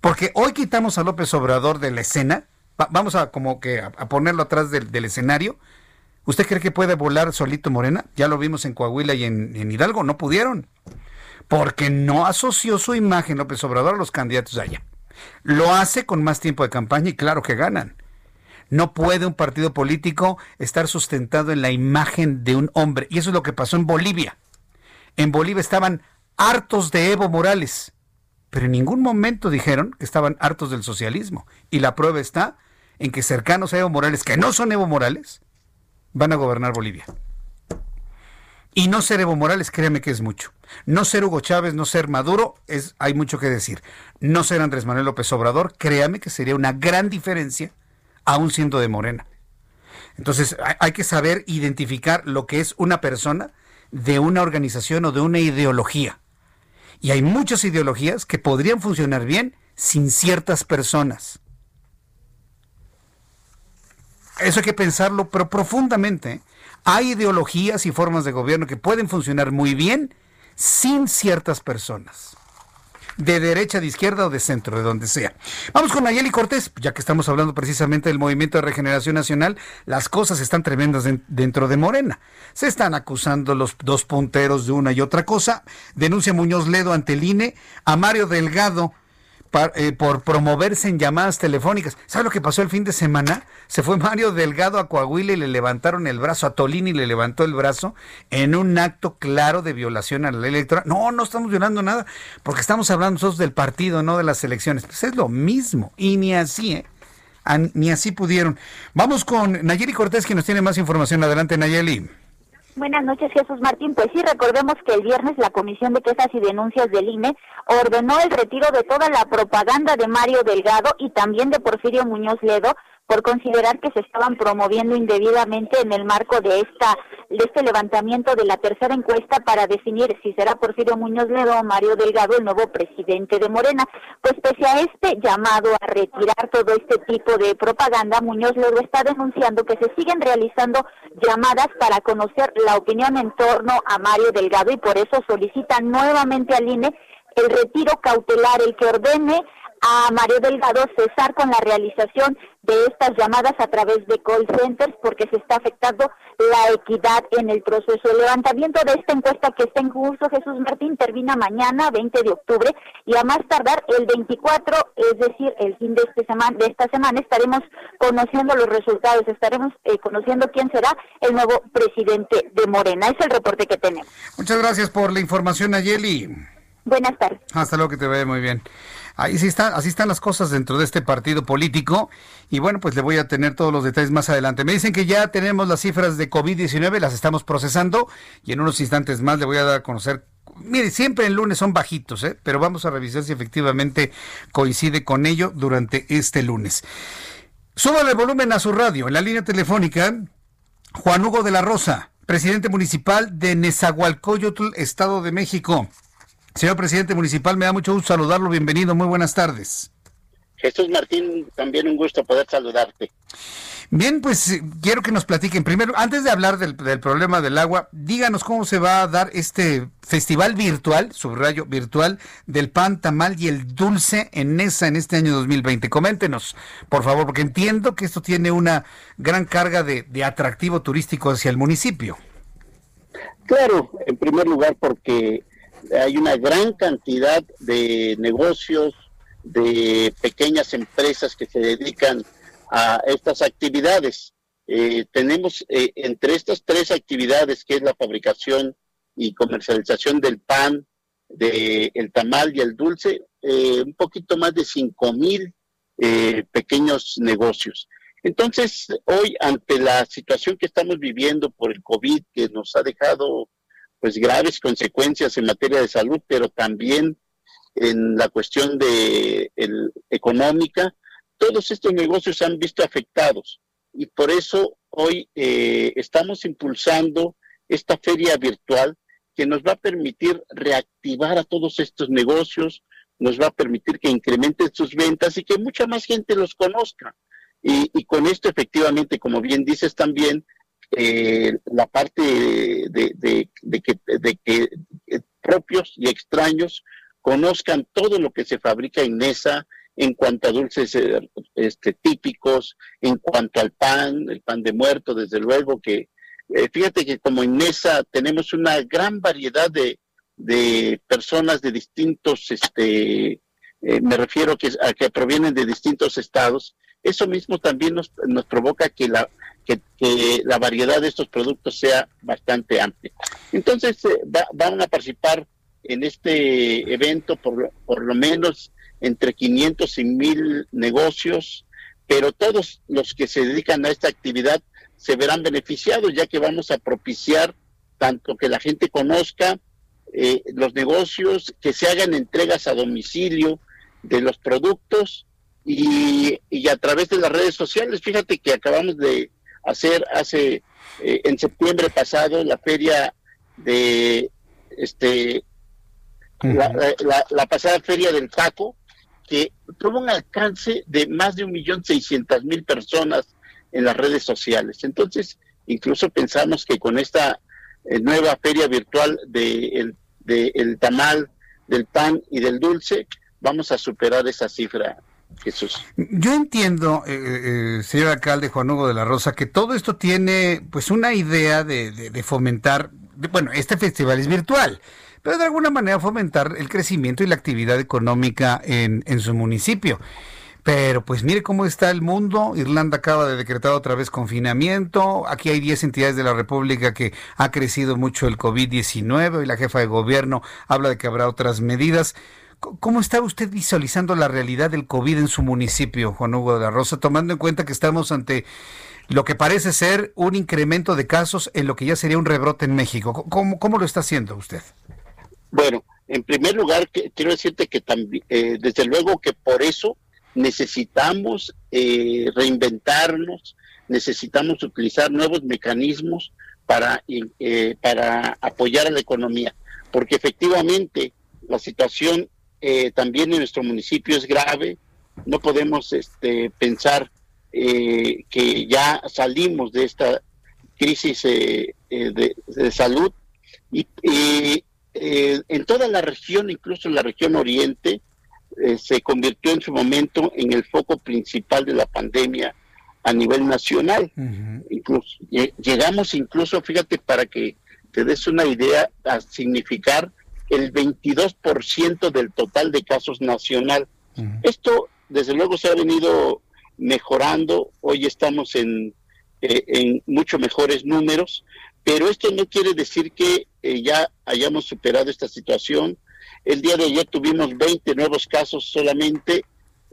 Porque hoy quitamos a López Obrador de la escena, vamos a como que a, ponerlo atrás del, escenario. ¿Usted cree que puede volar solito Morena? Ya lo vimos en Coahuila y en, en Hidalgo, no pudieron. Porque no asoció su imagen López Obrador a los candidatos allá. Lo hace con más tiempo de campaña y claro que ganan. No puede un partido político estar sustentado en la imagen de un hombre. Y eso es lo que pasó en Bolivia. En Bolivia estaban hartos de Evo Morales, pero en ningún momento dijeron que estaban hartos del socialismo. Y la prueba está en que cercanos a Evo Morales, que no son Evo Morales, van a gobernar Bolivia. Y no ser Evo Morales, créeme que es mucho. No ser Hugo Chávez, no ser Maduro, es, hay mucho que decir. No ser Andrés Manuel López Obrador, créame que sería una gran diferencia, aún siendo de Morena. Entonces, hay que saber identificar lo que es una persona de una organización o de una ideología. Y hay muchas ideologías que podrían funcionar bien sin ciertas personas. Eso hay que pensarlo, pero profundamente. Hay ideologías y formas de gobierno que pueden funcionar muy bien sin ciertas personas. De derecha, de izquierda o de centro, de donde sea. Vamos con Nayeli Cortés, ya que estamos hablando precisamente del movimiento de regeneración nacional, las cosas están tremendas dentro de Morena. Se están acusando los dos punteros de una y otra cosa. Denuncia Muñoz Ledo ante el INE a Mario Delgado eh, por promoverse en llamadas telefónicas. ¿Sabe lo que pasó el fin de semana? Se fue [LAUGHS] Mario Delgado a Coahuila y le levantaron el brazo, a Tolini le levantó el brazo en un acto claro de violación a la ley electoral. No, no estamos violando nada, porque estamos hablando nosotros del partido, no de las elecciones. Pues es lo mismo, y ni así, ¿eh? ni así pudieron. Vamos con Nayeli Cortés, que nos tiene más información. Adelante, Nayeli.
Buenas noches, Jesús Martín. Pues sí, recordemos que el viernes la Comisión de Quejas y Denuncias del INE ordenó el retiro de toda la propaganda de Mario Delgado y también de Porfirio Muñoz Ledo por considerar que se estaban promoviendo indebidamente en el marco de esta de este levantamiento de la tercera encuesta para definir si será Porfirio Muñoz Ledo o Mario Delgado el nuevo presidente de Morena. Pues pese a este llamado a retirar todo este tipo de propaganda, Muñoz Ledo está denunciando que se siguen realizando llamadas para conocer la opinión en torno a Mario Delgado y por eso solicita nuevamente al INE el retiro cautelar, el que ordene a Mario Delgado cesar con la realización de estas llamadas a través de call centers porque se está afectando la equidad en el proceso. El levantamiento de esta encuesta que está en curso, Jesús Martín, termina mañana, 20 de octubre, y a más tardar el 24, es decir, el fin de, este semana, de esta semana, estaremos conociendo los resultados, estaremos eh, conociendo quién será el nuevo presidente de Morena. Es el reporte que tenemos.
Muchas gracias por la información, Ayeli.
Buenas tardes.
Hasta luego, que te vaya muy bien. Ahí sí está, así están las cosas dentro de este partido político. Y bueno, pues le voy a tener todos los detalles más adelante. Me dicen que ya tenemos las cifras de COVID-19, las estamos procesando y en unos instantes más le voy a dar a conocer. Mire, siempre el lunes son bajitos, ¿eh? pero vamos a revisar si efectivamente coincide con ello durante este lunes. Súbale el volumen a su radio. En la línea telefónica, Juan Hugo de la Rosa, presidente municipal de Nezahualcóyotl, Estado de México. Señor presidente municipal, me da mucho gusto saludarlo. Bienvenido, muy buenas tardes.
Jesús Martín, también un gusto poder saludarte.
Bien, pues eh, quiero que nos platiquen. Primero, antes de hablar del, problema del agua, díganos cómo se va a dar este festival virtual, subrayo virtual, del pan, tamal y el dulce en esa en este año 2020. Coméntenos, por favor, porque entiendo que esto tiene una gran carga de atractivo turístico hacia el municipio.
Claro, en primer lugar porque hay una gran cantidad de negocios, de pequeñas empresas que se dedican a estas actividades. Eh, tenemos eh, entre estas tres actividades, que es la fabricación y comercialización del pan, del el tamal y el dulce, eh, un poquito más de cinco mil pequeños negocios. Entonces, hoy, ante la situación que estamos viviendo por el COVID, que nos ha dejado pues graves consecuencias en materia de salud, pero también en la cuestión de económica, todos estos negocios se han visto afectados y por eso hoy eh, estamos impulsando esta feria virtual que nos va a permitir reactivar a todos estos negocios, nos va a permitir que incrementen sus ventas y que mucha más gente los conozca. Y, con esto efectivamente, como bien dices también, eh, la parte de, que, de que eh, propios y extraños conozcan todo lo que se fabrica en mesa en cuanto a dulces eh, este, típicos, en cuanto al pan, el pan de muerto, desde luego que fíjate que como en mesa tenemos una gran variedad de, de personas de distintos, este, me refiero que, a que provienen de distintos estados. Eso mismo también nos, nos provoca que la, que, la variedad de estos productos sea bastante amplia. Entonces, eh, van a participar en este evento por, por lo menos entre 500 y 1000 negocios, pero todos los que se dedican a esta actividad se verán beneficiados, ya que vamos a propiciar tanto que la gente conozca eh, los negocios, que se hagan entregas a domicilio de los productos y, a través de las redes sociales. Fíjate que acabamos de hacer hace eh, en septiembre pasado la feria de este la, pasada feria del taco que tuvo un alcance de más de un millón seiscientas mil personas en las redes sociales. Entonces, incluso pensamos que con esta eh, nueva feria virtual de el, de el tamal, del pan y del dulce, vamos a superar esa cifra Jesús.
Yo entiendo, eh, eh, eh, señor alcalde Juan Hugo de la Rosa, que todo esto tiene pues una idea de, fomentar, bueno, este festival es virtual, pero de alguna manera fomentar el crecimiento y la actividad económica en, en su municipio. Pero pues mire cómo está el mundo. Irlanda acaba de decretar otra vez confinamiento. Aquí hay 10 entidades de la República que ha crecido mucho el COVID-19 y la jefa de gobierno habla de que habrá otras medidas. ¿Cómo está usted visualizando la realidad del COVID en su municipio, Juan Hugo de la Rosa, tomando en cuenta que estamos ante lo que parece ser un incremento de casos en lo que ya sería un rebrote en México? ¿Cómo, lo está haciendo usted?
Bueno, en primer lugar, quiero decirte que también, eh, desde luego que por eso necesitamos eh, reinventarnos, necesitamos utilizar nuevos mecanismos para, eh, para apoyar a la economía, porque efectivamente la situación eh, también en nuestro municipio es grave. No podemos este, pensar eh, que ya salimos de esta crisis eh, de, salud. Y en toda la región, incluso en la región oriente, se convirtió en su momento en el foco principal de la pandemia a nivel nacional. incluso, llegamos incluso, fíjate, para que te des una idea, a significar el 22% del total de casos nacional. Esto, desde luego, se ha venido mejorando. Hoy estamos en, eh, en mucho mejores números, pero esto no quiere decir que eh, ya hayamos superado esta situación. El día de ayer tuvimos 20 nuevos casos solamente,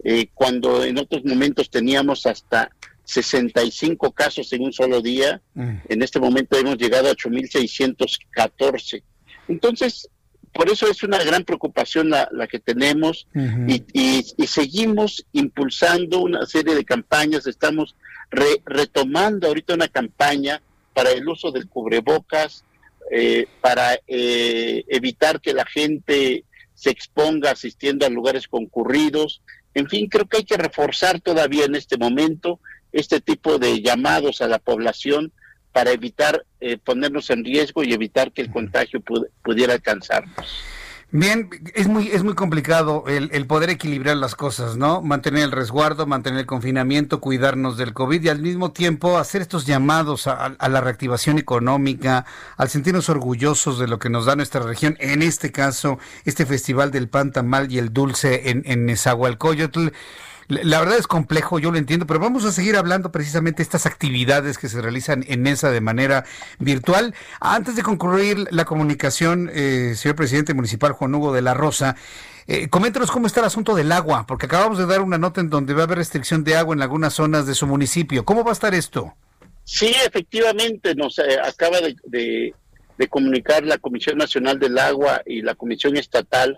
eh, cuando en otros momentos teníamos hasta 65 casos en un solo día. En este momento hemos llegado a 8.614. Entonces, por eso es una gran preocupación la, que tenemos y, seguimos impulsando una serie de campañas. Estamos retomando ahorita una campaña para el uso del cubrebocas, eh, para eh, evitar que la gente se exponga asistiendo a lugares concurridos. En fin, creo que hay que reforzar todavía en este momento este tipo de llamados a la población para evitar eh, ponernos en riesgo y evitar que el contagio pudiera alcanzarnos.
Bien, es muy, es muy complicado el, el, poder equilibrar las cosas, ¿no? Mantener el resguardo, mantener el confinamiento, cuidarnos del COVID y al mismo tiempo hacer estos llamados a, la reactivación económica, al sentirnos orgullosos de lo que nos da nuestra región, en este caso, este Festival del Pan Tamal y el Dulce en, en Nezahualcóyotl. La verdad es complejo, yo lo entiendo, pero vamos a seguir hablando precisamente de estas actividades que se realizan en esa de manera virtual. Antes de concluir la comunicación, eh, señor presidente municipal Juan Hugo de la Rosa, eh, coméntenos cómo está el asunto del agua, porque acabamos de dar una nota en donde va a haber restricción de agua en algunas zonas de su municipio. ¿Cómo va a estar esto?
Sí, efectivamente, nos eh, acaba de comunicar la Comisión Nacional del Agua y la Comisión Estatal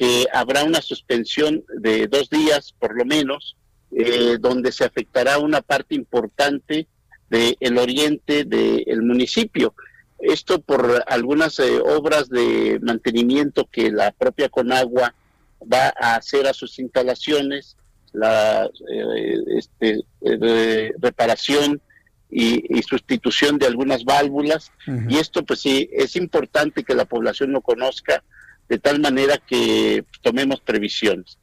que habrá una suspensión de dos días por lo menos, eh, donde se afectará una parte importante del oriente del municipio. Esto por algunas eh, obras de mantenimiento que la propia Conagua va a hacer a sus instalaciones, la eh, este, reparación y, sustitución de algunas válvulas. Y esto pues sí, es importante que la población lo conozca de tal manera que tomemos previsiones.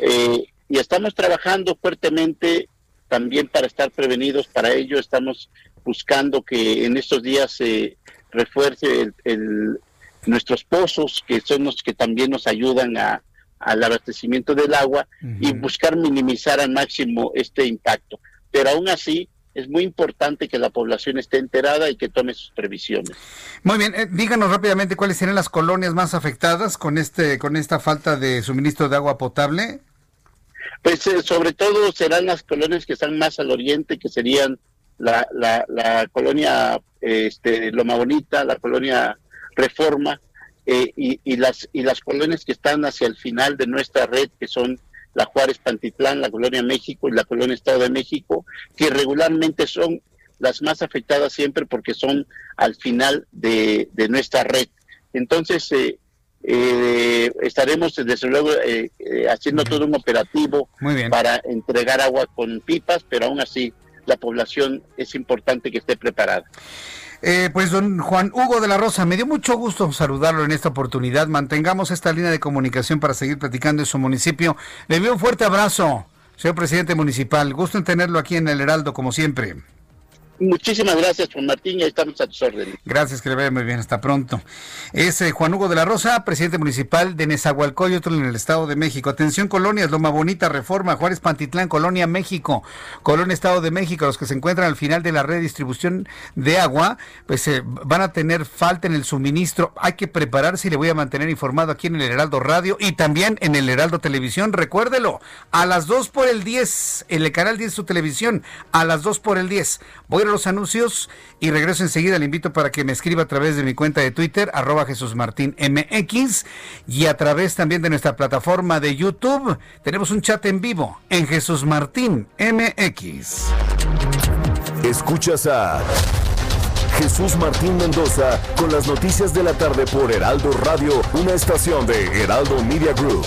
Eh, y estamos trabajando fuertemente también para estar prevenidos. Para ello estamos buscando que en estos días se refuerce el, nuestros pozos, que son los que también nos ayudan a, al abastecimiento del agua y buscar minimizar al máximo este impacto. Pero aún así, es muy importante que la población esté enterada y que tome sus previsiones.
Muy bien, eh, díganos rápidamente cuáles serán las colonias más afectadas con este con esta falta de suministro de agua potable.
Pues eh, sobre todo serán las colonias que están más al oriente, que serían la, la, colonia este, Loma Bonita, la colonia Reforma eh, y, y, las y las colonias que están hacia el final de nuestra red, que son la Juárez Pantitlán, la Colonia México y la Colonia Estado de México, que regularmente son las más afectadas siempre porque son al final de, nuestra red. Entonces, eh, eh, estaremos desde luego eh, haciendo todo un operativo para entregar agua con pipas, pero aún así la población es importante que esté preparada.
Eh, pues don Juan Hugo de la Rosa, me dio mucho gusto saludarlo en esta oportunidad. Mantengamos esta línea de comunicación para seguir platicando en su municipio. Le envío un fuerte abrazo, señor presidente municipal. Gusto en tenerlo aquí en el Heraldo, como siempre.
Muchísimas gracias, Juan Martín, estamos a tus órdenes.
Gracias, que le vaya muy bien, hasta pronto. Es eh, Juan Hugo de la Rosa, presidente municipal de Nezahualcóyotl en el Estado de México. Atención, colonias, Loma Bonita, Reforma, Juárez Pantitlán, Colonia México, Colonia Estado de México, los que se encuentran al final de la red de distribución de agua, pues eh, van a tener falta en el suministro. Hay que prepararse y le voy a mantener informado aquí en el Heraldo Radio y también en el Heraldo Televisión. Recuérdelo, a las 2 por el 10, en el canal 10 de su televisión, a las 2 por el 10. Voy los anuncios y regreso enseguida. Le invito para que me escriba a través de mi cuenta de Twitter, arroba Jesús Martín MX, y a través también de nuestra plataforma de YouTube. Tenemos un chat en vivo en Jesús Martín MX.
Escuchas a Jesús Martín Mendoza con las noticias de la tarde por Heraldo Radio, una estación de Heraldo Media Group.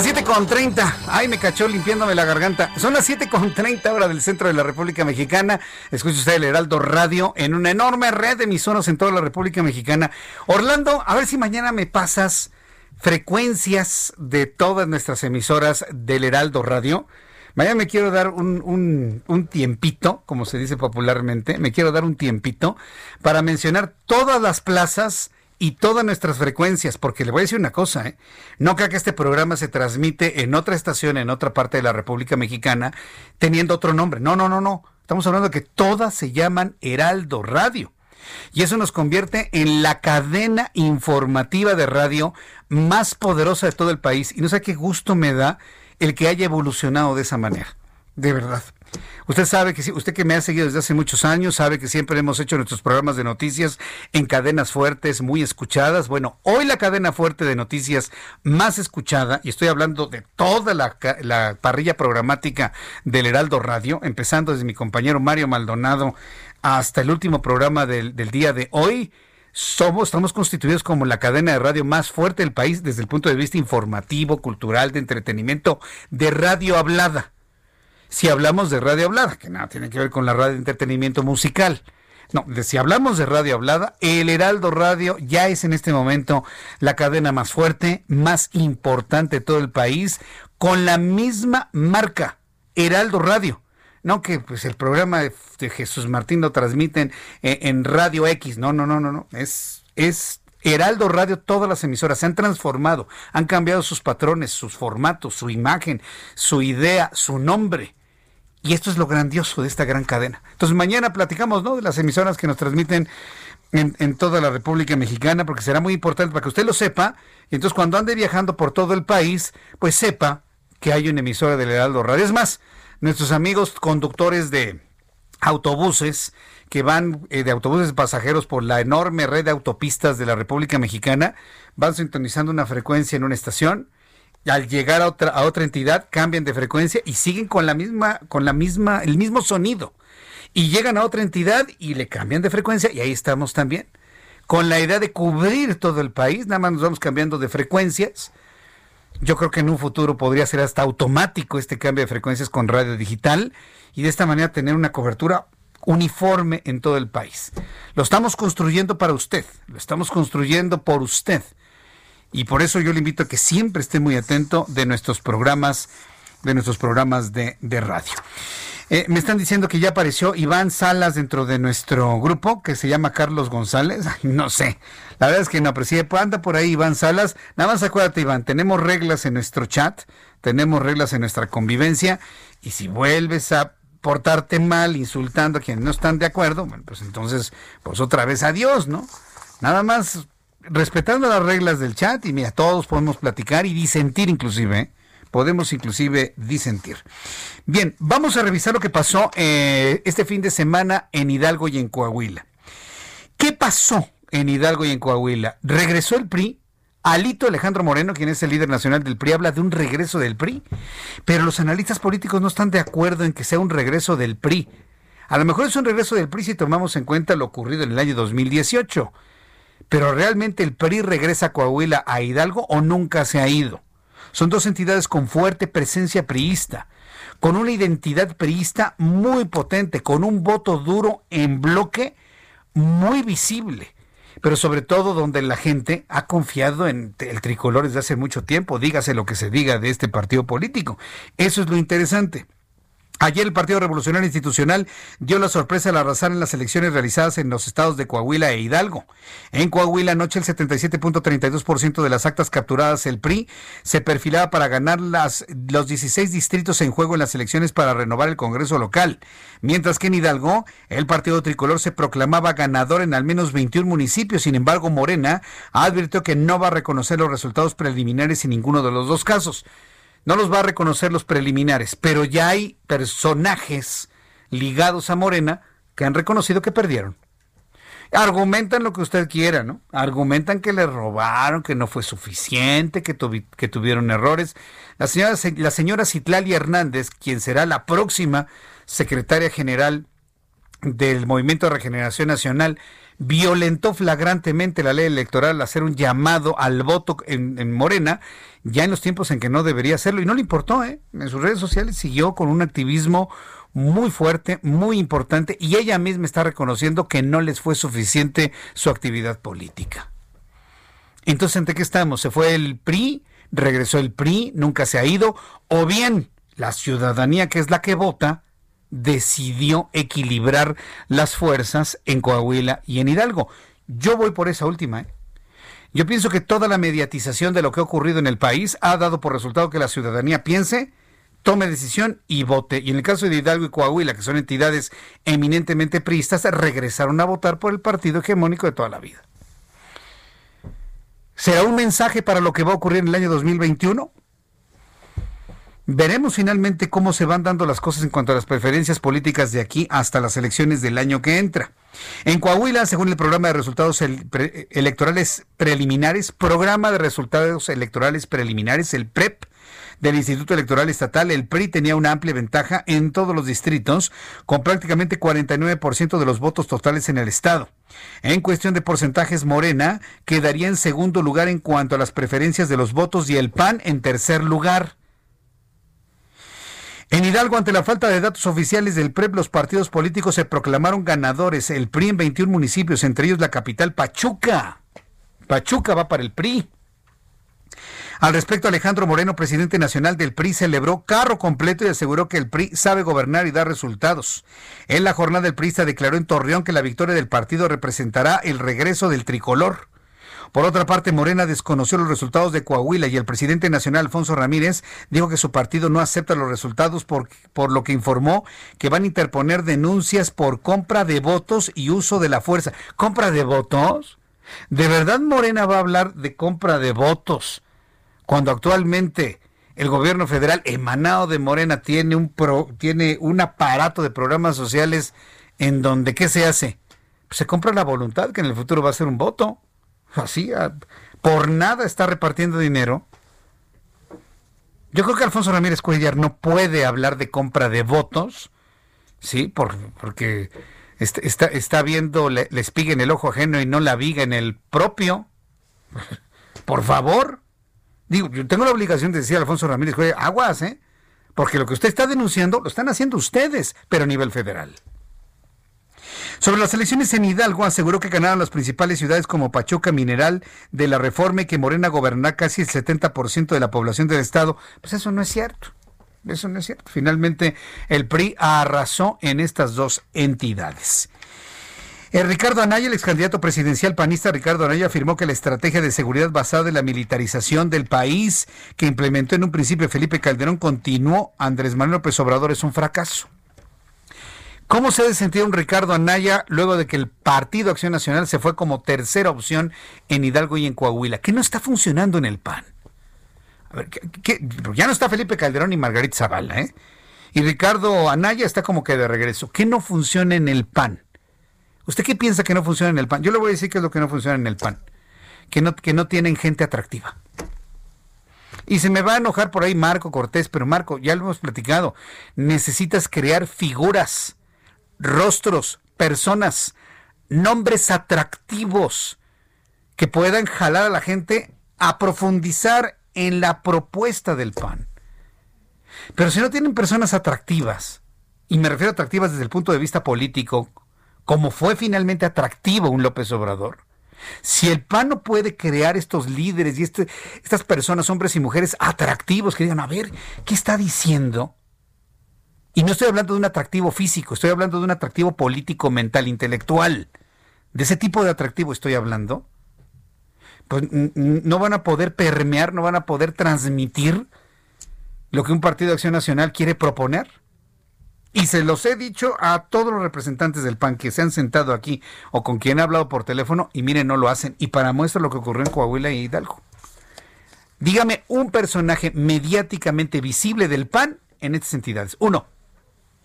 Las 7.30. Ay, me cachó limpiándome la garganta. Son las 7.30 hora del centro de la República Mexicana. Escucha usted el Heraldo Radio en una enorme red de emisoras en toda la República Mexicana. Orlando, a ver si mañana me pasas frecuencias de todas nuestras emisoras del Heraldo Radio. Mañana me quiero dar un, un, tiempito, como se dice popularmente, me quiero dar un tiempito para mencionar todas las plazas y todas nuestras frecuencias, porque le voy a decir una cosa, ¿eh? no creo que este programa se transmite en otra estación, en otra parte de la República Mexicana, teniendo otro nombre. No, no, no, no. Estamos hablando de que todas se llaman Heraldo Radio. Y eso nos convierte en la cadena informativa de radio más poderosa de todo el país. Y no sé qué gusto me da el que haya evolucionado de esa manera. De verdad. Usted sabe que usted que me ha seguido desde hace muchos años sabe que siempre hemos hecho nuestros programas de noticias en cadenas fuertes, muy escuchadas. Bueno, hoy la cadena fuerte de noticias más escuchada, y estoy hablando de toda la, parrilla programática del Heraldo Radio, empezando desde mi compañero Mario Maldonado hasta el último programa del, del día de hoy. Somos, estamos constituidos como la cadena de radio más fuerte del país desde el punto de vista informativo, cultural, de entretenimiento, de radio hablada si hablamos de radio hablada, que nada tiene que ver con la radio de entretenimiento musical. No, si hablamos de radio hablada, el Heraldo Radio ya es en este momento la cadena más fuerte, más importante de todo el país, con la misma marca, Heraldo Radio. no que pues el programa de, Jesús Martín lo transmiten en, en, Radio X. No, no, no, no, no. Es, es Heraldo Radio, todas las emisoras se han transformado, han cambiado sus patrones, sus formatos, su imagen, su idea, su nombre. Y esto es lo grandioso de esta gran cadena. Entonces mañana platicamos ¿no? de las emisoras que nos transmiten en, en, toda la República Mexicana, porque será muy importante para que usted lo sepa. Y entonces cuando ande viajando por todo el país, pues sepa que hay una emisora del Heraldo Radio. Es más, nuestros amigos conductores de autobuses que van eh, de autobuses pasajeros por la enorme red de autopistas de la República Mexicana, van sintonizando una frecuencia en una estación, al llegar a otra, a otra entidad cambian de frecuencia y siguen con la misma, con la misma, el mismo sonido. Y llegan a otra entidad y le cambian de frecuencia y ahí estamos también. Con la idea de cubrir todo el país, nada más nos vamos cambiando de frecuencias. Yo creo que en un futuro podría ser hasta automático este cambio de frecuencias con radio digital y de esta manera tener una cobertura uniforme en todo el país. Lo estamos construyendo para usted, lo estamos construyendo por usted. Y por eso yo le invito a que siempre esté muy atento de nuestros programas, de nuestros programas de, de radio. Eh, me están diciendo que ya apareció Iván Salas dentro de nuestro grupo, que se llama Carlos González. [LAUGHS] no sé. La verdad es que no aprecié. Pues anda por ahí Iván Salas. Nada más acuérdate, Iván, tenemos reglas en nuestro chat, tenemos reglas en nuestra convivencia. Y si vuelves a portarte mal, insultando a quienes no están de acuerdo, bueno, pues entonces, pues otra vez adiós, ¿no? Nada más respetando las reglas del chat y mira, todos podemos platicar y disentir inclusive, ¿eh? podemos inclusive disentir. Bien, vamos a revisar lo que pasó eh, este fin de semana en Hidalgo y en Coahuila. ¿Qué pasó en Hidalgo y en Coahuila? ¿Regresó el PRI? Alito Alejandro Moreno, quien es el líder nacional del PRI, habla de un regreso del PRI, pero los analistas políticos no están de acuerdo en que sea un regreso del PRI. A lo mejor es un regreso del PRI si tomamos en cuenta lo ocurrido en el año 2018, pero realmente el PRI regresa a Coahuila a Hidalgo o nunca se ha ido. Son dos entidades con fuerte presencia priista, con una identidad priista muy potente, con un voto duro en bloque muy visible pero sobre todo donde la gente ha confiado en el tricolor desde hace mucho tiempo, dígase lo que se diga de este partido político. Eso es lo interesante. Ayer el Partido Revolucionario Institucional dio la sorpresa al arrasar en las elecciones realizadas en los estados de Coahuila e Hidalgo. En Coahuila anoche el 77.32% de las actas capturadas el PRI se perfilaba para ganar las, los 16 distritos en juego en las elecciones para renovar el Congreso local. Mientras que en Hidalgo el Partido Tricolor se proclamaba ganador en al menos 21 municipios. Sin embargo, Morena advirtió que no va a reconocer los resultados preliminares en ninguno de los dos casos no los va a reconocer los preliminares, pero ya hay personajes ligados a Morena que han reconocido que perdieron. Argumentan lo que usted quiera, ¿no? Argumentan que le robaron, que no fue suficiente, que, tuvieron errores. La señora, la señora Hernández, quien será la próxima secretaria general del Movimiento de Regeneración Nacional, violentó flagrantemente la ley electoral al hacer un llamado al voto en, Morena, ya en los tiempos en que no debería hacerlo, y no le importó, ¿eh? En sus redes sociales siguió con un activismo muy fuerte, muy importante, y ella misma está reconociendo que no les fue suficiente su actividad política. Entonces, ¿entre qué estamos? ¿Se fue el PRI? ¿Regresó el PRI? ¿Nunca se ha ido? ¿O bien la ciudadanía, que es la que vota, decidió equilibrar las fuerzas en Coahuila y en Hidalgo. Yo voy por esa última. ¿eh? Yo pienso que toda la mediatización de lo que ha ocurrido en el país ha dado por resultado que la ciudadanía piense, tome decisión y vote. Y en el caso de Hidalgo y Coahuila, que son entidades eminentemente priistas, regresaron a votar por el partido hegemónico de toda la vida. ¿Será un mensaje para lo que va a ocurrir en el año 2021? Veremos finalmente cómo se van dando las cosas en cuanto a las preferencias políticas de aquí hasta las elecciones del año que entra. En Coahuila, según el programa de resultados electorales preliminares, programa de resultados electorales preliminares, el PREP, del Instituto Electoral Estatal, el PRI tenía una amplia ventaja en todos los distritos, con prácticamente 49% de los votos totales en el Estado. En cuestión de porcentajes, Morena quedaría en segundo lugar en cuanto a las preferencias de los votos y el PAN en tercer lugar. Hidalgo, ante la falta de datos oficiales del PREP, los partidos políticos se proclamaron ganadores. El PRI en 21 municipios, entre ellos la capital Pachuca. Pachuca va para el PRI. Al respecto, Alejandro Moreno, presidente nacional del PRI, celebró carro completo y aseguró que el PRI sabe gobernar y dar resultados. En la jornada del PRI se declaró en Torreón que la victoria del partido representará el regreso del tricolor. Por otra parte, Morena desconoció los resultados de Coahuila y el presidente nacional Alfonso Ramírez dijo que su partido no acepta los resultados por, por lo que informó que van a interponer denuncias por compra de votos y uso de la fuerza. ¿Compra de votos? ¿De verdad Morena va a hablar de compra de votos cuando actualmente el gobierno federal emanado de Morena tiene un, tiene un aparato de programas sociales en donde ¿qué se hace? Pues se compra la voluntad que en el futuro va a ser un voto así, por nada está repartiendo dinero. Yo creo que Alfonso Ramírez Cuellar no puede hablar de compra de votos, ¿sí? Por, porque está, está, viendo la, espiga en el ojo ajeno y no la viga en el propio. [LAUGHS] Por favor. Digo, yo tengo la obligación de decir a Alfonso Ramírez Cuellar, aguas, ¿eh? Porque lo que usted está denunciando lo están haciendo ustedes, pero a nivel federal. Sobre las elecciones en Hidalgo, aseguró que ganaron las principales ciudades como Pachuca, Mineral, de la Reforma y que Morena gobernará casi el 70% de la población del Estado. Pues eso no es cierto. Eso no es cierto. Finalmente, el PRI arrasó en estas dos entidades. El Ricardo Anaya, el ex candidato presidencial panista Ricardo Anaya, afirmó que la estrategia de seguridad basada en la militarización del país que implementó en un principio Felipe Calderón continuó Andrés Manuel López Obrador es un fracaso. ¿Cómo se ha sentido un Ricardo Anaya luego de que el Partido Acción Nacional se fue como tercera opción en Hidalgo y en Coahuila? ¿Qué no está funcionando en el PAN? A ver, ya no está Felipe Calderón y Margarita Zavala, ¿eh? Y Ricardo Anaya está como que de regreso. ¿Qué no funciona en el PAN? ¿Usted qué piensa que no funciona en el PAN? Yo le voy a decir qué es lo que no funciona en el PAN. Que no, que no tienen gente atractiva. Y se me va a enojar por ahí Marco Cortés, pero Marco, ya lo hemos platicado. Necesitas crear figuras rostros, personas, nombres atractivos que puedan jalar a la gente a profundizar en la propuesta del PAN. Pero si no tienen personas atractivas, y me refiero a atractivas desde el punto de vista político, como fue finalmente atractivo un López Obrador, si el PAN no puede crear estos líderes y este, estas personas, hombres y mujeres atractivos, que digan, a ver, ¿qué está diciendo? Y no estoy hablando de un atractivo físico, estoy hablando de un atractivo político, mental, intelectual. De ese tipo de atractivo estoy hablando. Pues no van a poder permear, no van a poder transmitir lo que un partido de acción nacional quiere proponer. Y se los he dicho a todos los representantes del PAN que se han sentado aquí o con quien he hablado por teléfono y miren, no lo hacen. Y para muestra lo que ocurrió en Coahuila y Hidalgo. Dígame un personaje mediáticamente visible del PAN en estas entidades. Uno.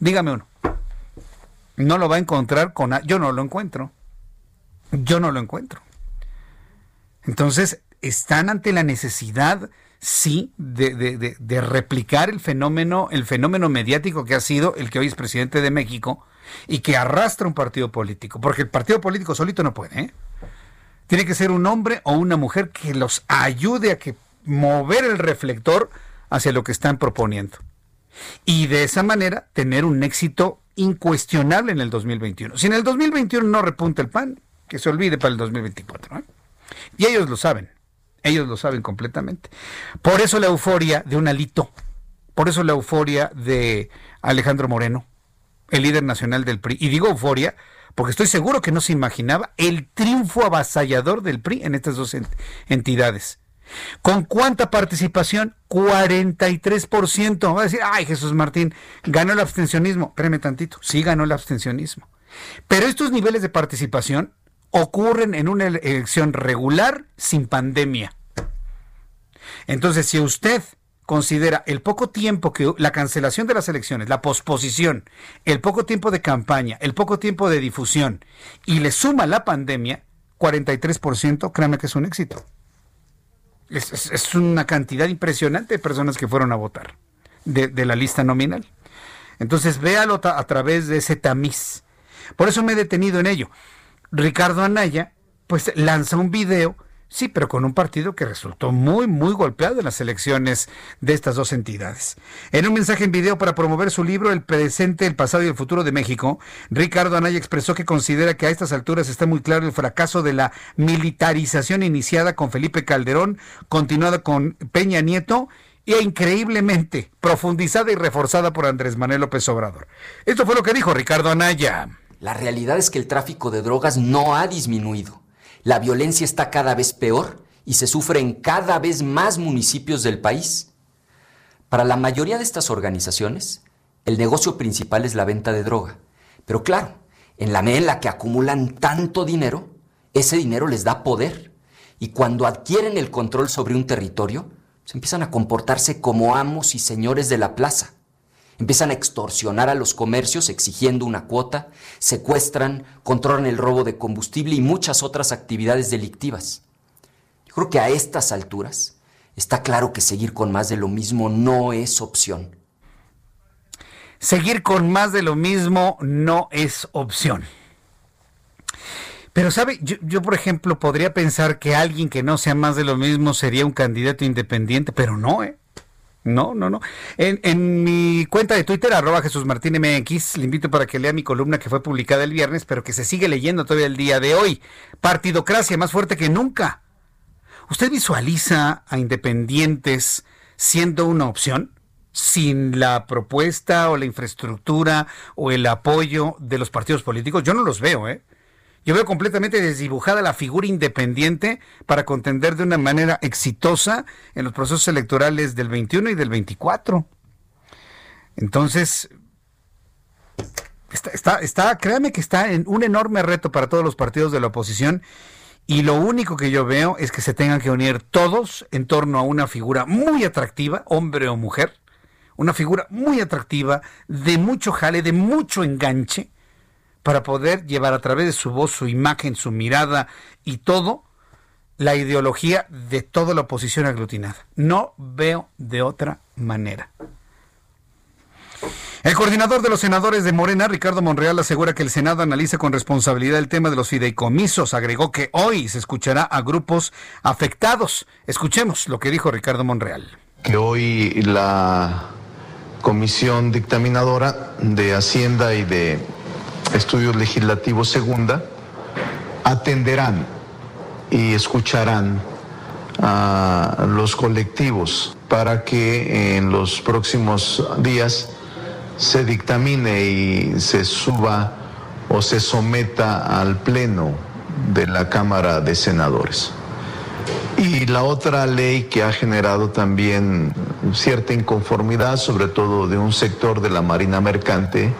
Dígame uno. No lo va a encontrar con... Yo no lo encuentro. Yo no lo encuentro. Entonces, están ante la necesidad, sí, de, de, replicar el fenómeno, el fenómeno mediático que ha sido el que hoy es presidente de México y que arrastra un partido político. Porque el partido político solito no puede. ¿eh? Tiene que ser un hombre o una mujer que los ayude a que mover el reflector hacia lo que están proponiendo y de esa manera tener un éxito incuestionable en el 2021. Si en el 2021 no repunta el PAN, que se olvide para el 2024. Y ellos lo saben, ellos lo saben completamente. Por eso la euforia de un alito, por eso la euforia de Alejandro Moreno, el líder nacional del PRI. Y digo euforia porque estoy seguro que no se imaginaba el triunfo avasallador del PRI en estas dos entidades. ¿Con cuánta participación? 43%. Va a decir, ay Jesús Martín, ganó el abstencionismo. Espérame tantito, sí ganó el abstencionismo. Pero estos niveles de participación ocurren en una elección regular sin pandemia. Entonces, si usted considera el poco tiempo que la cancelación de las elecciones, la posposición, el poco tiempo de campaña, el poco tiempo de difusión y le suma la pandemia, 43%, créame que es un éxito. Es, una cantidad impresionante de personas que fueron a votar de, la lista nominal. Entonces, véalo a través de ese tamiz. Por eso me he detenido en ello. Ricardo Anaya, pues lanza un video Sí, pero con un partido que resultó muy, muy golpeado en las elecciones de estas dos entidades. En un mensaje en video para promover su libro El presente, el pasado y el futuro de México, Ricardo Anaya expresó que considera que a estas alturas está muy claro el fracaso de la militarización iniciada con Felipe Calderón, continuada con Peña Nieto e increíblemente profundizada y reforzada por Andrés Manuel López Obrador. Esto fue lo que dijo Ricardo Anaya.
La realidad es que el tráfico de drogas no ha disminuido la violencia está cada vez peor y se sufre en cada vez más municipios del país. Para la mayoría de estas organizaciones, el negocio principal es la venta de droga. Pero claro, en la medida en la que acumulan tanto dinero, ese dinero les da poder. Y cuando adquieren el control sobre un territorio, se empiezan a comportarse como amos y señores de la plaza. Empiezan a extorsionar a los comercios exigiendo una cuota, secuestran, controlan el robo de combustible y muchas otras actividades delictivas. Yo creo que a estas alturas está claro que seguir con más de lo mismo no es opción.
Seguir con más de lo mismo no es opción. Pero, ¿sabe? Yo, por ejemplo, podría pensar que alguien que no sea más de lo mismo sería un candidato independiente, pero no, ¿eh? No, no, no. En, mi cuenta de Twitter, arroba Jesús Martín MX, le invito para que lea mi columna que fue publicada el viernes, pero que se sigue leyendo todavía el día de hoy. Partidocracia más fuerte que nunca. ¿Usted visualiza a independientes siendo una opción? sin la propuesta o la infraestructura o el apoyo de los partidos políticos, yo no los veo, ¿eh? Yo veo completamente desdibujada la figura independiente para contender de una manera exitosa en los procesos electorales del 21 y del 24. Entonces, está, está, está, créame que está en un enorme reto para todos los partidos de la oposición y lo único que yo veo es que se tengan que unir todos en torno a una figura muy atractiva, hombre o mujer, una figura muy atractiva, de mucho jale, de mucho enganche, para poder llevar a través de su voz, su imagen, su mirada y todo la ideología de toda la oposición aglutinada. No veo de otra manera. El coordinador de los senadores de Morena, Ricardo Monreal, asegura que el Senado analiza con responsabilidad el tema de los fideicomisos. Agregó que hoy se escuchará a grupos afectados. Escuchemos lo que dijo Ricardo Monreal.
Que hoy la Comisión Dictaminadora de Hacienda y de Estudios Legislativos Segunda, atenderán y escucharán a los colectivos para que en los próximos días se dictamine y se suba o se someta al Pleno de la Cámara de Senadores. Y la otra ley que ha generado también cierta inconformidad, sobre todo de un sector de la Marina Mercante,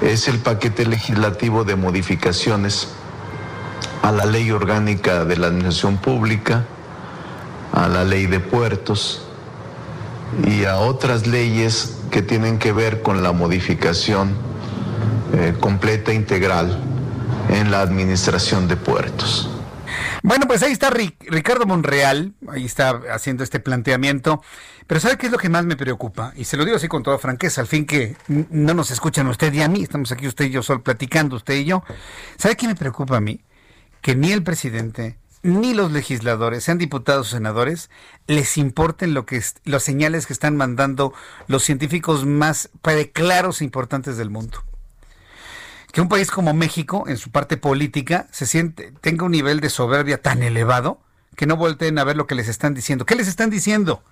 es el paquete legislativo de modificaciones a la ley orgánica de la administración pública, a la ley de puertos y a otras leyes que tienen que ver con la modificación eh, completa integral en la administración de puertos.
Bueno, pues ahí está Ricardo Monreal, ahí está haciendo este planteamiento. Pero ¿sabe qué es lo que más me preocupa? Y se lo digo así con toda franqueza, al fin que no nos escuchan usted y a mí, estamos aquí usted y yo solo platicando, usted y yo. ¿Sabe qué me preocupa a mí? Que ni el presidente, ni los legisladores, sean diputados o senadores, les importen lo que los señales que están mandando los científicos más claros e importantes del mundo que un país como México, en su parte política, se siente, tenga un nivel de soberbia tan elevado que no volteen a ver lo que les están diciendo. ¿Qué les están diciendo?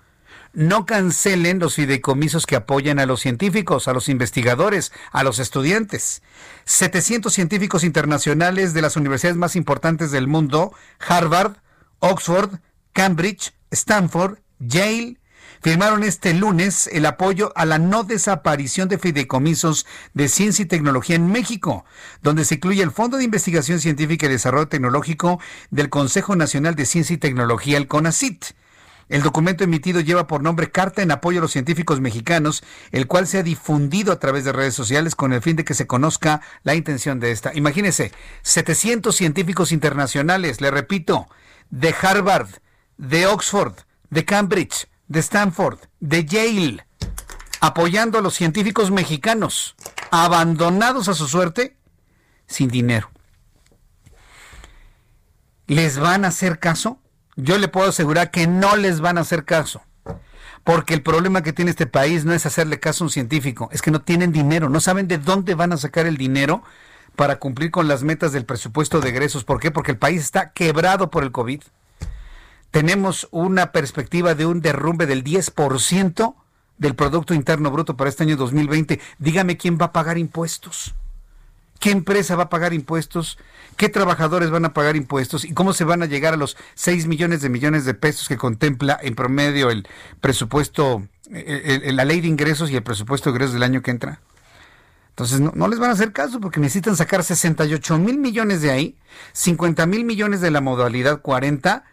No cancelen los fideicomisos que apoyan a los científicos, a los investigadores, a los estudiantes. 700 científicos internacionales de las universidades más importantes del mundo, Harvard, Oxford, Cambridge, Stanford, Yale, firmaron este lunes el apoyo a la no desaparición de fideicomisos de ciencia y tecnología en México, donde se incluye el Fondo de Investigación Científica y Desarrollo Tecnológico del Consejo Nacional de Ciencia y Tecnología, el CONACIT. El documento emitido lleva por nombre Carta en apoyo a los científicos mexicanos, el cual se ha difundido a través de redes sociales con el fin de que se conozca la intención de esta. Imagínense, 700 científicos internacionales, le repito, de Harvard, de Oxford, de Cambridge, de Stanford, de Yale, apoyando a los científicos mexicanos, abandonados a su suerte, sin dinero. ¿Les van a hacer caso? Yo le puedo asegurar que no les van a hacer caso. Porque el problema que tiene este país no es hacerle caso a un científico, es que no tienen dinero, no saben de dónde van a sacar el dinero para cumplir con las metas del presupuesto de egresos. ¿Por qué? Porque el país está quebrado por el COVID. Tenemos una perspectiva de un derrumbe del 10% del Producto Interno Bruto para este año 2020. Dígame quién va a pagar impuestos. ¿Qué empresa va a pagar impuestos? ¿Qué trabajadores van a pagar impuestos? ¿Y cómo se van a llegar a los 6 millones de millones de pesos que contempla en promedio el presupuesto, la ley de ingresos y el presupuesto de ingresos del año que entra? Entonces no, les van a hacer caso porque necesitan sacar 68 mil millones de ahí, 50 mil millones de la modalidad 40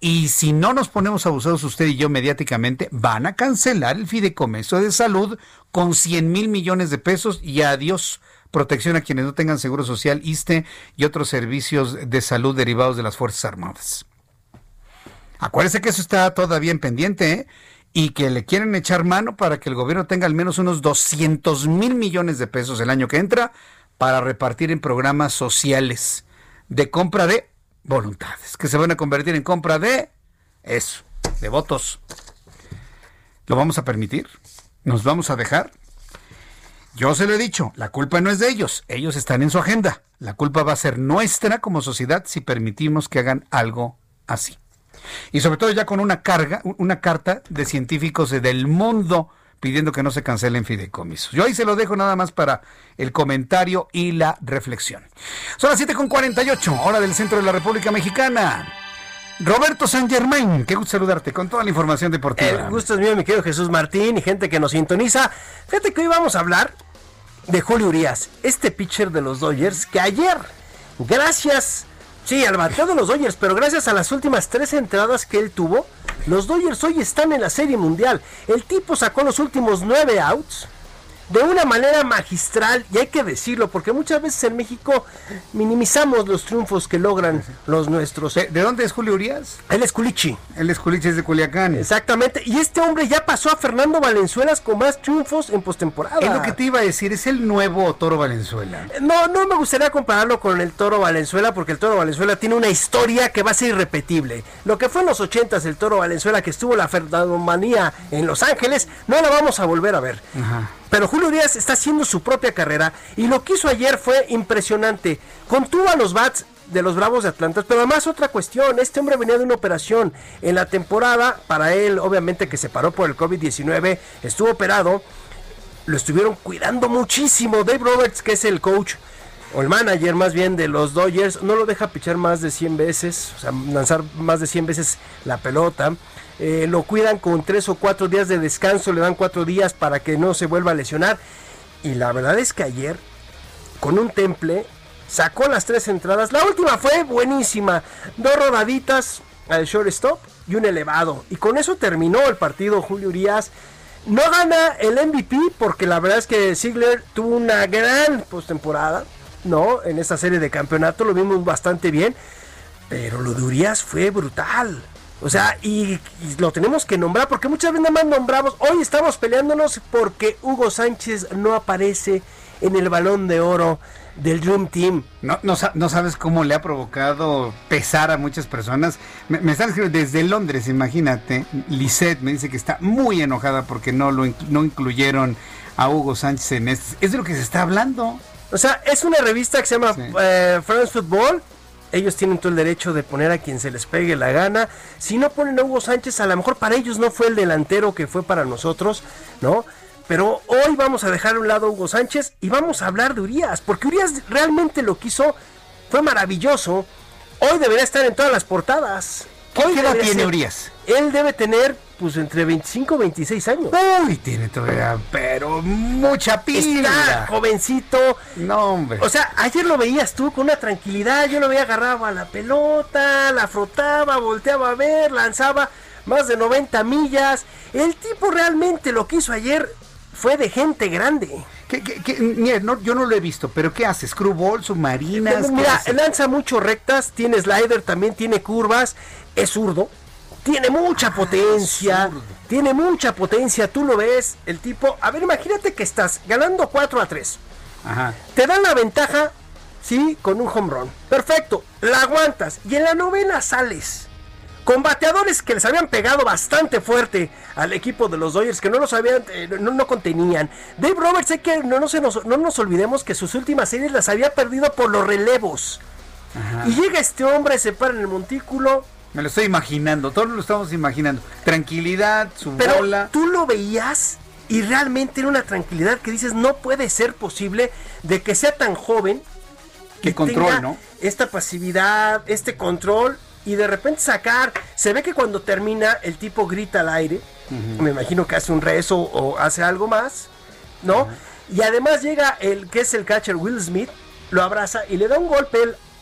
y si no nos ponemos abusados usted y yo mediáticamente, van a cancelar el fideicomiso de salud con 100 mil millones de pesos y adiós protección a quienes no tengan seguro social, ISTE y otros servicios de salud derivados de las Fuerzas Armadas. Acuérdese que eso está todavía en pendiente ¿eh? y que le quieren echar mano para que el gobierno tenga al menos unos 200 mil millones de pesos el año que entra para repartir en programas sociales de compra de voluntades, que se van a convertir en compra de eso, de votos. ¿Lo vamos a permitir? ¿Nos vamos a dejar? Yo se lo he dicho, la culpa no es de ellos, ellos están en su agenda. La culpa va a ser nuestra como sociedad si permitimos que hagan algo así. Y sobre todo ya con una carga, una carta de científicos del mundo pidiendo que no se cancelen fideicomisos. Yo ahí se lo dejo nada más para el comentario y la reflexión. Son las 7.48, hora del centro de la República Mexicana. Roberto San Germain, qué gusto saludarte con toda la información deportiva.
El gusto es mío, mi querido Jesús Martín y gente que nos sintoniza. Fíjate que hoy vamos a hablar de Julio Urias, este pitcher de los Dodgers que ayer, gracias, sí, al bateo de los Dodgers, pero gracias a las últimas tres entradas que él tuvo, los Dodgers hoy están en la Serie Mundial. El tipo sacó los últimos nueve outs de una manera magistral, y hay que decirlo, porque muchas veces en México minimizamos los triunfos que logran los nuestros.
¿De, dónde es Julio Urias?
Él es Culichi.
Él es Culichi, es de Culiacán.
Exactamente, y este hombre ya pasó a Fernando Valenzuelas con más triunfos en postemporada.
Es lo que te iba a decir, es el nuevo Toro Valenzuela.
No, no me gustaría compararlo con el Toro Valenzuela, porque el Toro Valenzuela tiene una historia que va a ser irrepetible. Lo que fue en los ochentas el Toro Valenzuela, que estuvo la Fernandomanía en Los Ángeles, no la vamos a volver a ver. Ajá. Pero Julio Díaz está haciendo su propia carrera y lo que hizo ayer fue impresionante. Contuvo a los Bats de los Bravos de Atlanta, pero además otra cuestión, este hombre venía de una operación en la temporada, para él obviamente que se paró por el COVID-19, estuvo operado, lo estuvieron cuidando muchísimo. Dave Roberts, que es el coach o el manager más bien de los Dodgers, no lo deja pichar más de 100 veces, o sea, lanzar más de 100 veces la pelota. Eh, lo cuidan con tres o cuatro días de descanso, le dan cuatro días para que no se vuelva a lesionar. Y la verdad es que ayer, con un temple, sacó las tres entradas. La última fue buenísima. Dos rodaditas al shortstop y un elevado. Y con eso terminó el partido Julio Urias. No gana el MVP porque la verdad es que Ziegler tuvo una gran postemporada. No, en esta serie de campeonato lo vimos bastante bien. Pero lo de Urias fue brutal. O sea, y, lo tenemos que nombrar porque muchas veces más nombramos. Hoy estamos peleándonos porque Hugo Sánchez no aparece en el balón de oro del Dream Team.
No, no, sabes cómo le ha provocado pesar a muchas personas. Me, están escribiendo desde Londres, imagínate. Lisette me dice que está muy enojada porque no lo no incluyeron a Hugo Sánchez en este. Es de lo que se está hablando.
O sea, es una revista que se llama eh, France Football ellos tienen todo el derecho de poner a quien se les pegue la gana. Si no ponen a Hugo Sánchez, a lo mejor para ellos no fue el delantero que fue para nosotros, ¿no? Pero hoy vamos a dejar a un lado a Hugo Sánchez y vamos a hablar de Urias, porque Urias realmente lo que hizo fue maravilloso. Hoy debería estar en todas las portadas.
¿Qué edad tiene Urias?
Él debe tener pues entre 25 y 26 años.
Uy, tiene todavía, pero mucha pila.
Está jovencito.
No, hombre.
O sea, ayer lo veías tú con una tranquilidad. Yo lo veía agarraba la pelota, la frotaba, volteaba a ver, lanzaba más de 90 millas. El tipo realmente lo que hizo ayer fue de gente grande.
¿Qué, mira, yo no lo he visto, pero ¿qué hace? ¿Screwball, submarinas?
Mira, lanza mucho rectas, tiene slider, también tiene curvas, es zurdo tiene mucha potencia. Tiene mucha potencia. Tú lo ves, el tipo. A ver, imagínate que estás ganando 4 a 3. Te dan la ventaja Sí, con un home run. Perfecto, la aguantas. Y en la novena sales. Con bateadores que les habían pegado bastante fuerte al equipo de los Dodgers, que no los habían, eh, no, no contenían. Dave Roberts, sé que no, no, se nos, no nos olvidemos que sus últimas series las había perdido por los relevos. Y llega este hombre, se para en el montículo,
Me lo estoy imaginando, todos lo estamos imaginando. Tranquilidad, su
Pero
bola.
tú lo veías y realmente era una tranquilidad que dices, no puede ser posible de que sea tan joven.
Qué control,
tenga
¿no?
Esta pasividad, este control y de repente sacar. Se ve que cuando termina el tipo grita al aire. Me imagino que hace un rezo o hace algo más, ¿no? Y además llega el que es el catcher Will Smith, lo abraza y le da un golpe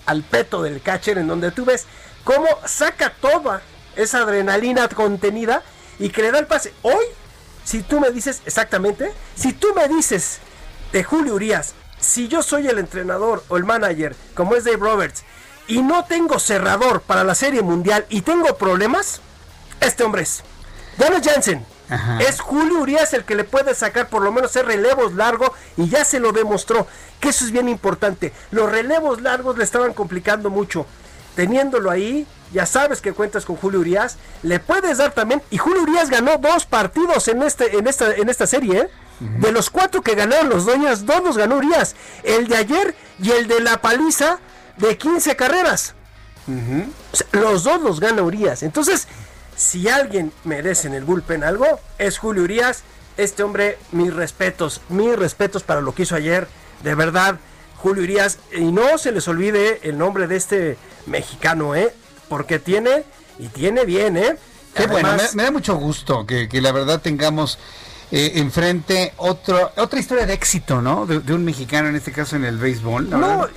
al peto del catcher en donde tú ves cómo saca toda esa adrenalina contenida y que le da el pase. Hoy, si tú me dices exactamente, si tú me dices de Julio Urias, si yo soy el entrenador o el manager, como es Dave Roberts, y no tengo cerrador para la Serie Mundial y tengo problemas, este hombre es. Ya no es Jansen. Es Julio Urias el que le puede sacar por lo menos ser relevos largos y ya se lo demostró. Que eso es bien importante. Los relevos largos le estaban complicando mucho. Teniéndolo ahí, ya sabes que cuentas con Julio Urias. Le puedes dar también. Y Julio Urias ganó dos partidos en, este, en, esta, en esta serie. ¿eh? De los cuatro que ganaron los Doñas, dos los ganó Urias. El de ayer y el de la paliza de 15 carreras. O sea, los dos los gana Urias. Entonces, si alguien merece en el bullpen algo, es Julio Urias. Este hombre, mis respetos, mis respetos para lo que hizo ayer. De verdad, Julio Urias. Y no se les olvide el nombre de este mexicano, ¿eh? Porque tiene, y tiene bien, ¿eh?
Qué bueno, me, da mucho gusto que, que la verdad tengamos eh, enfrente otro, otra historia de éxito, ¿no? De, de un mexicano, en este caso en el béisbol. la
No.
verdad.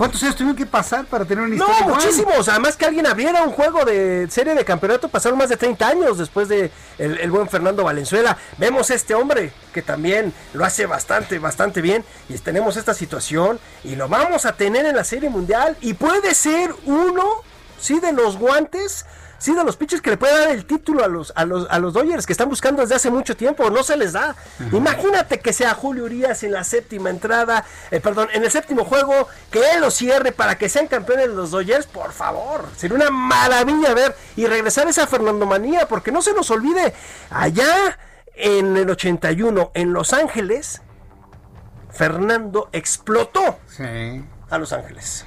¿Cuántos años tuvieron que pasar para tener una
No,
historia igual?
muchísimos. Además que alguien abriera un juego de serie de campeonato, pasaron más de 30 años después de el, el buen Fernando Valenzuela. Vemos a este hombre que también lo hace bastante, bastante bien. Y tenemos esta situación y lo vamos a tener en la serie mundial. Y puede ser uno, sí, de los guantes. Sí, de los pitchers que le puede dar el título a los, a los, a los Dodgers que están buscando desde hace mucho tiempo, no se les da. Imagínate que sea Julio Urias en la séptima entrada, eh, perdón, en el séptimo juego, que él lo cierre para que sean campeones de los Dodgers, por favor. Sería una maravilla ver y regresar esa Fernando Manía, porque no se nos olvide, allá en el 81, en Los Ángeles, Fernando explotó
Sí.
a Los Ángeles.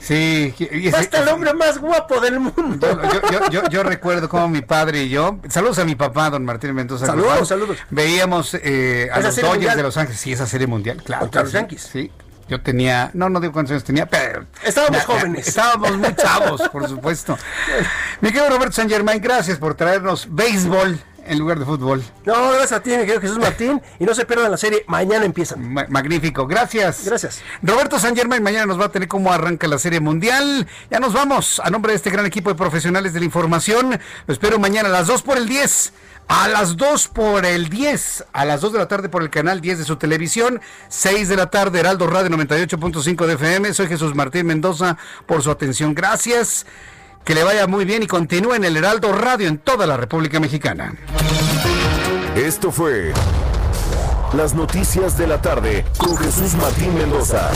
Sí. y-
hasta el hombre más guapo del mundo.
Yo, yo- yo- yo recuerdo como mi padre y yo, saludos a mi papá, don Martín Mendoza.
Saludos,
Guzmán,
saludos.
Veíamos eh, a los Dodgers de Los Ángeles, sí, esa serie mundial, claro.
Los
sí,
Yankees.
Sí, yo tenía, no, no digo cuántos años tenía, pero...
Estábamos
Ya, ya,
jóvenes.
Estábamos muy chavos, por [LAUGHS] supuesto. Mi querido Roberto San Germain, gracias por traernos béisbol en lugar de fútbol.
No, gracias a ti, mi querido Jesús Martín. Y no se pierdan la serie, mañana empiezan.
Ma- magnífico, gracias.
Gracias.
Roberto San Germain mañana nos va a tener cómo arranca la Serie Mundial. Ya nos vamos. A nombre de este gran equipo de profesionales de la información, lo espero mañana a las 2 por el 10. A las 2 por el 10, a las 2 de la tarde por el canal 10 de su televisión, 6 de la tarde Heraldo Radio 98.5 de FM. Soy Jesús Martín Mendoza por su atención. Gracias. Que le vaya muy bien y continúe en el Heraldo Radio en toda la República Mexicana.
Esto fue Las Noticias de la Tarde con Jesús Martín Mendoza.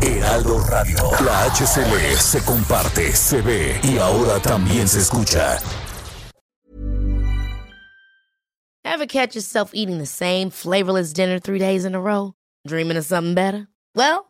Heraldo Radio. La HCL se comparte, se ve y ahora también se escucha.
Ever catch yourself eating the same flavorless dinner three days in a row? Dreaming of something better? Well,